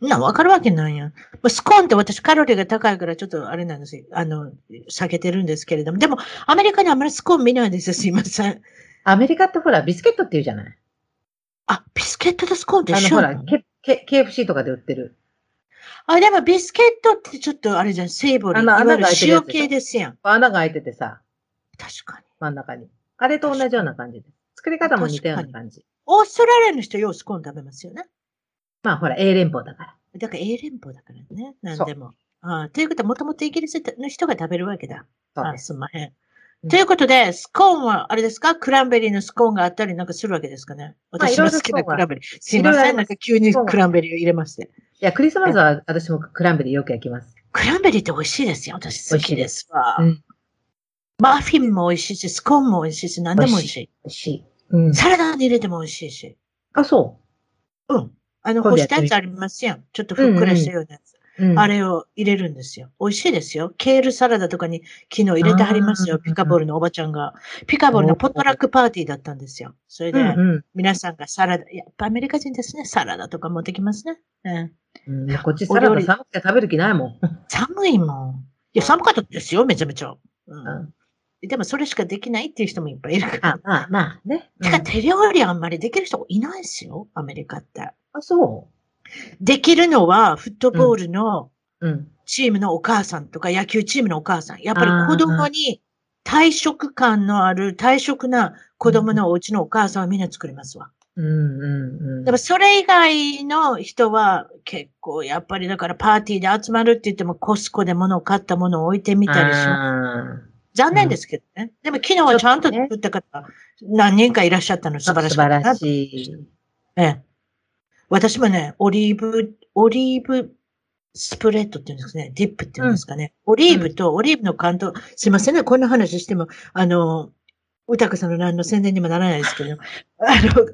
Speaker 1: な、わかるわけないやん。スコーンって私カロリーが高いからちょっとあれなんですよ。あの、避けてるんですけれども。でも、アメリカにあんまりスコーン見ないですよ。すいません。
Speaker 2: アメリカってほら、ビスケットって言うじゃない？
Speaker 1: あ、ビスケットとスコーンって一緒
Speaker 2: あの、ほら、K、KFC とかで売ってる。
Speaker 1: あ、でもビスケットってちょっとあれじゃん、セーボリー。穴が開いてる塩系ですやん。
Speaker 2: 穴が開いててさ。
Speaker 1: 確かに。
Speaker 2: 真ん中に。あれと同じような感じです。作り方も似たような感じ。
Speaker 1: オーストラリアの人ようスコーン食べますよね。
Speaker 2: まあほら、英連邦だから。
Speaker 1: だから A 連邦だからね。なんでも。ああということは、もともとイギリスの人が食べるわけだ。
Speaker 2: あ
Speaker 1: すんまへん。ということで、スコーンは、あれですか？クランベリーのスコーンがあったりなんかするわけですかね私の好きなクランベリー。すいません、なんか急にクランベリーを入れまして。
Speaker 2: いや、クリスマスは私もクランベリーよく焼きます。
Speaker 1: クランベリーって美味しいですよ。私好きですわ。うん、マフィンも美味しいし、スコーンも美味しいし、何でも美味しい。美
Speaker 2: 味しい。
Speaker 1: うん、サラダに入れても美味しいし。
Speaker 2: あ、そ
Speaker 1: ううん。あの、干したやつありますやん。ちょっとふっくらしたようなやつ。うんうん、あれを入れるんですよ。美味しいですよ。ケールサラダとかに昨日入れてはりますよ。ピカボールのおばちゃんが。ピカボールのポットラックパーティーだったんですよ。それで、皆さんがサラダ、やっぱアメリカ人ですね。サラダとか持ってきますね。うん。
Speaker 2: うん、こっちサラダ寒くて食べる気ないもん。
Speaker 1: 寒いもん。いや、寒かったですよ、めちゃめちゃ。うん
Speaker 2: うん
Speaker 1: でもそれしかできないっていう人もいっぱいいるから。
Speaker 2: あ、まあまあね。
Speaker 1: てか手料理あんまりできる人いないですよ、アメリカって。
Speaker 2: あ、そ
Speaker 1: できるのはフットボールの。チームのお母さんとか野球チームのお母さん。やっぱり子供に体食感のある、体食な子供のお家のお母さんはみんな作りますわ。
Speaker 2: うんうんうん。
Speaker 1: でもそれ以外の人は結構やっぱりだからパーティーで集まるって言ってもコスコで物を買ったものを置いてみたりします。
Speaker 2: あ
Speaker 1: 残念ですけどね。でも昨日はちゃんと作った方、何人かいらっしゃったの。
Speaker 2: ー
Speaker 1: 素晴らし
Speaker 2: 素
Speaker 1: かったな
Speaker 2: 晴らしい。
Speaker 1: ええ。私もね、オリーブ、オリーブスプレッドっていうんですかね、ディップっていうんですかね。オリーブと、オリーブの缶と、すいませんね、こんな話しても、あの、歌子さんの何の宣伝にもならないですけど、あの、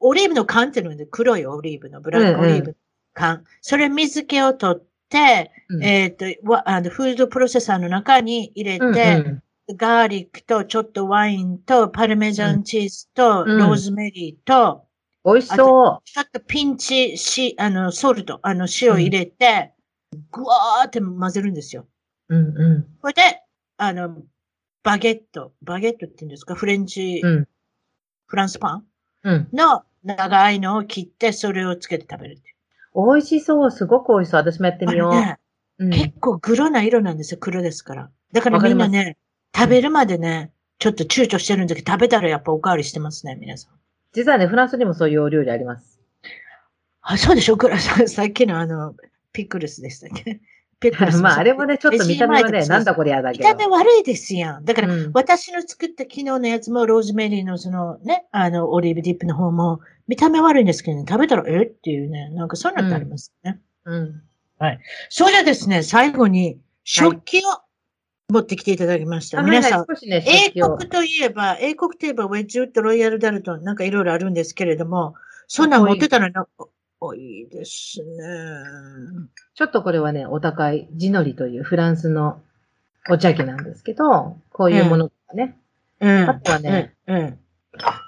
Speaker 1: オリーブの缶っていうので、黒いオリーブの、ブラックオリーブの缶。それ水気を取って、
Speaker 2: うん。
Speaker 1: えっ、と、わあの、フードプロセッサーの中に入れて、
Speaker 2: うんうん
Speaker 1: ガーリックとちょっとワインとパルメザンチーズと
Speaker 2: うん
Speaker 1: ローズメリーと、
Speaker 2: 美味しそ
Speaker 1: ちょっとピンチし、あの、ソルト、あの、塩入れて、ぐわーって混ぜるんですよ。
Speaker 2: う。うんう
Speaker 1: これで、あの、バゲット、バゲットって言うんですか？フレンチ、
Speaker 2: ん。うん。
Speaker 1: フランスパン？
Speaker 2: うん。
Speaker 1: の長いのを切って、それをつけて食べるっていう。
Speaker 2: 美味しそう。すごく美味しそう。私もやってみよう。
Speaker 1: あれね、
Speaker 2: うん
Speaker 1: 結構黒な色なんですよ。黒ですから。だからみんなね、食べるまでね、ちょっと躊躇してるんだけど、食べたらやっぱおかわりしてますね、皆さん。
Speaker 2: 実はね、フランスにもそういうお料理あります。
Speaker 1: あ、そうでしょ？グラさん、さっきのあの、ピクルスでしたっけ？ピクルス
Speaker 2: まあ、あれもね、ちょっと見た目はね、なんだこれやだ
Speaker 1: 見
Speaker 2: けど。
Speaker 1: た目悪いですやん。だから、
Speaker 2: うん
Speaker 1: 私の作った昨日のやつも、ローズメリーのそのね、あの、オリーブディップの方も、見た目悪いんですけどね、食べたら、え？っていうね、なんかそういうのってありますね。
Speaker 2: うん。
Speaker 1: それではですね、最後に、食器を持ってきていただきました。
Speaker 2: あ
Speaker 1: 皆さん
Speaker 2: はい、はい少しね、
Speaker 1: 英国といえば、英国といえば、ウェッジウッド、ロイヤルダルトン、なんかいろいろあるんですけれども、そんなん持ってたらなんか、おいいですね。
Speaker 2: ちょっとこれはね、お高い、ジノリというフランスのお茶器なんですけど、こういうものとかね。
Speaker 1: うん。
Speaker 2: あとはね、
Speaker 1: うん。うん。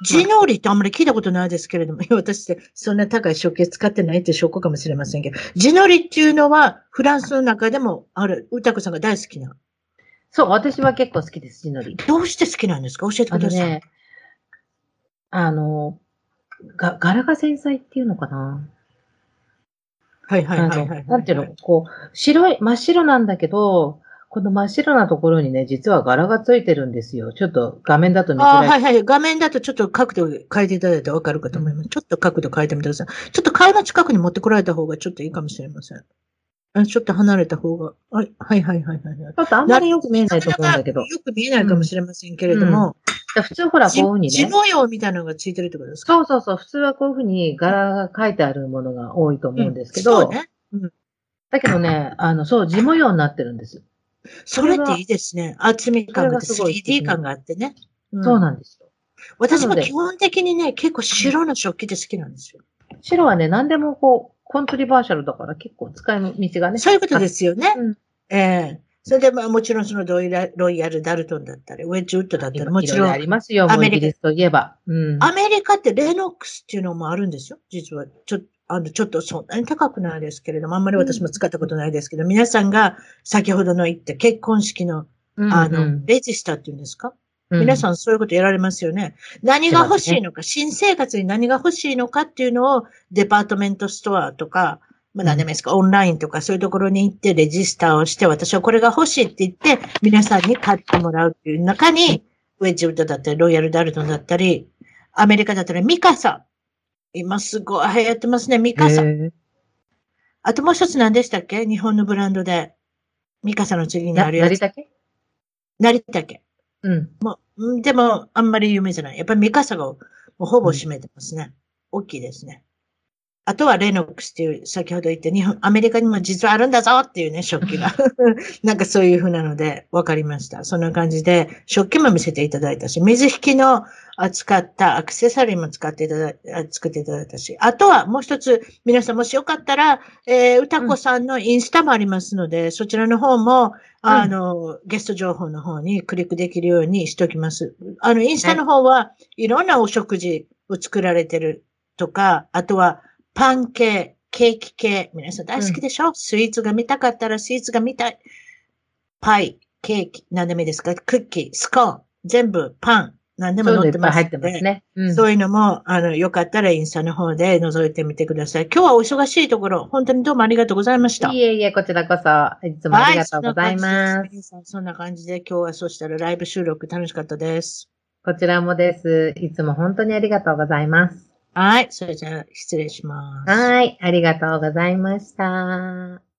Speaker 1: ジノーリってあんまり聞いたことないですけれども、私ってそんな高い食器使ってないって証拠かもしれませんけど、ジノリっていうのはフランスの中でもある、歌子さんが大好きな。
Speaker 2: そう、私は結構好きです、ジノリ。
Speaker 1: どうして好きなんですか？教えてください。
Speaker 2: あのね、あの、が、柄が繊細っていうのかな？
Speaker 1: はいはいはいはい。
Speaker 2: なんていうの、こう、白い、真っ白なんだけど、この真っ白なところにね、実は柄がついてるんですよ。ちょっと画面だと見づら。
Speaker 1: はいいはい。画面だとちょっと角度変えていただいてわかるかと思います。ちょっと角度変えてみてください。ちょっと顔の近くに持ってこられた方がちょっといいかもしれません。あちょっと離れた方が。はいはいはいはいはい。
Speaker 2: ちょっとあんまりよく見えないと思うんだけど。
Speaker 1: よく見えないかもしれませんけれども、
Speaker 2: 普通ほら、こういうふうにね。
Speaker 1: 地模様みたいなのがついてるってことですか？
Speaker 2: そうそうそう。普通はこういうふうに柄が書いてあるものが多いと思うんですけど、
Speaker 1: そうね。
Speaker 2: だけどね、あの、そう、地模様になってるんです。
Speaker 1: それっていいですね。厚み感があって
Speaker 2: それがすごい素敵
Speaker 1: 3D 感があってね。うん
Speaker 2: そうなんですよ。
Speaker 1: 私も基本的にね、結構白の食器で好きなんですよ。
Speaker 2: 白はね、何でもこう、コントリバーシャルだから結構使い道がね。
Speaker 1: そういうことですよね。
Speaker 2: うん
Speaker 1: ええそれで、まあもちろんそのロイヤロイヤル・ダルトンだったり、ウェッジウッドだったり、もちろん
Speaker 2: あ、りますよ、
Speaker 1: アメリカ
Speaker 2: といえば。うん。
Speaker 1: アメリカってレノックスっていうのもあるんですよ。実は。ちょあの、ちょっとそんなに高くないですけれども、あんまり私も使ったことないですけど、皆さんが先ほどの言った結婚式の、
Speaker 2: うん
Speaker 1: あの、
Speaker 2: うん
Speaker 1: レジスターっていうんですか？
Speaker 2: うん
Speaker 1: 皆さんそういうことやられますよね。何が欲しいのか、新生活に何が欲しいのかっていうのをデパートメントストアとか、まあ何でもいいですか、オンラインとかそういうところに行ってレジスターをして、私はこれが欲しいって言って、皆さんに買ってもらうっていう中に、ウェッジウッドだったり、ロイヤル・ダルトンだったり、アメリカだったらミカサ。今すごい流行ってますね、ミカサ。あともう一つ何でしたっけ？日本のブランドで。ミカサの次に
Speaker 2: な
Speaker 1: あるやつ。
Speaker 2: 成田家？
Speaker 1: 成田家。
Speaker 2: うん。
Speaker 1: もう、うんでも、あんまり有名じゃない。やっぱりミカサがもうほぼ占めてますね。大きいですね。あとはレノックスっていう、先ほど言った日本、アメリカにも実はあるんだぞっていうね、食器が。なんかそういう風なので分かりました。そんな感じで、食器も見せていただいたし、水引きの扱ったアクセサリーも使っていただ作っていただいたし、あとはもう一つ、皆さんもしよかったら、えー、歌子さんのインスタもありますので、そちらの方も、あの、ゲスト情報の方にクリックできるようにしておきます。あの、インスタの方はいろんなお食事を作られてるとか、あとはパン系、ケーキ系。皆さん大好きでしょ、スイーツが見たかったらスイーツが見たい。パイ、ケーキ、何でもいいですか？クッキー、スコーン、全部パン、何でも載ってます。
Speaker 2: 入ってますね。うん。
Speaker 1: そういうのも、あの、よかったらインスタの方で覗いてみてください。今日はお忙しいところ、本当にどうもありがとうございました。
Speaker 2: いえいえ、こちらこそ、いつもありがとうございます。
Speaker 1: はい、そんな感じで、皆さんそんな感じで今日はそしたらライブ収録楽しかったです。
Speaker 2: こちらもです。いつも本当にありがとうございます。
Speaker 1: はい。それじゃあ、失礼します。
Speaker 2: はい、ありがとうございました。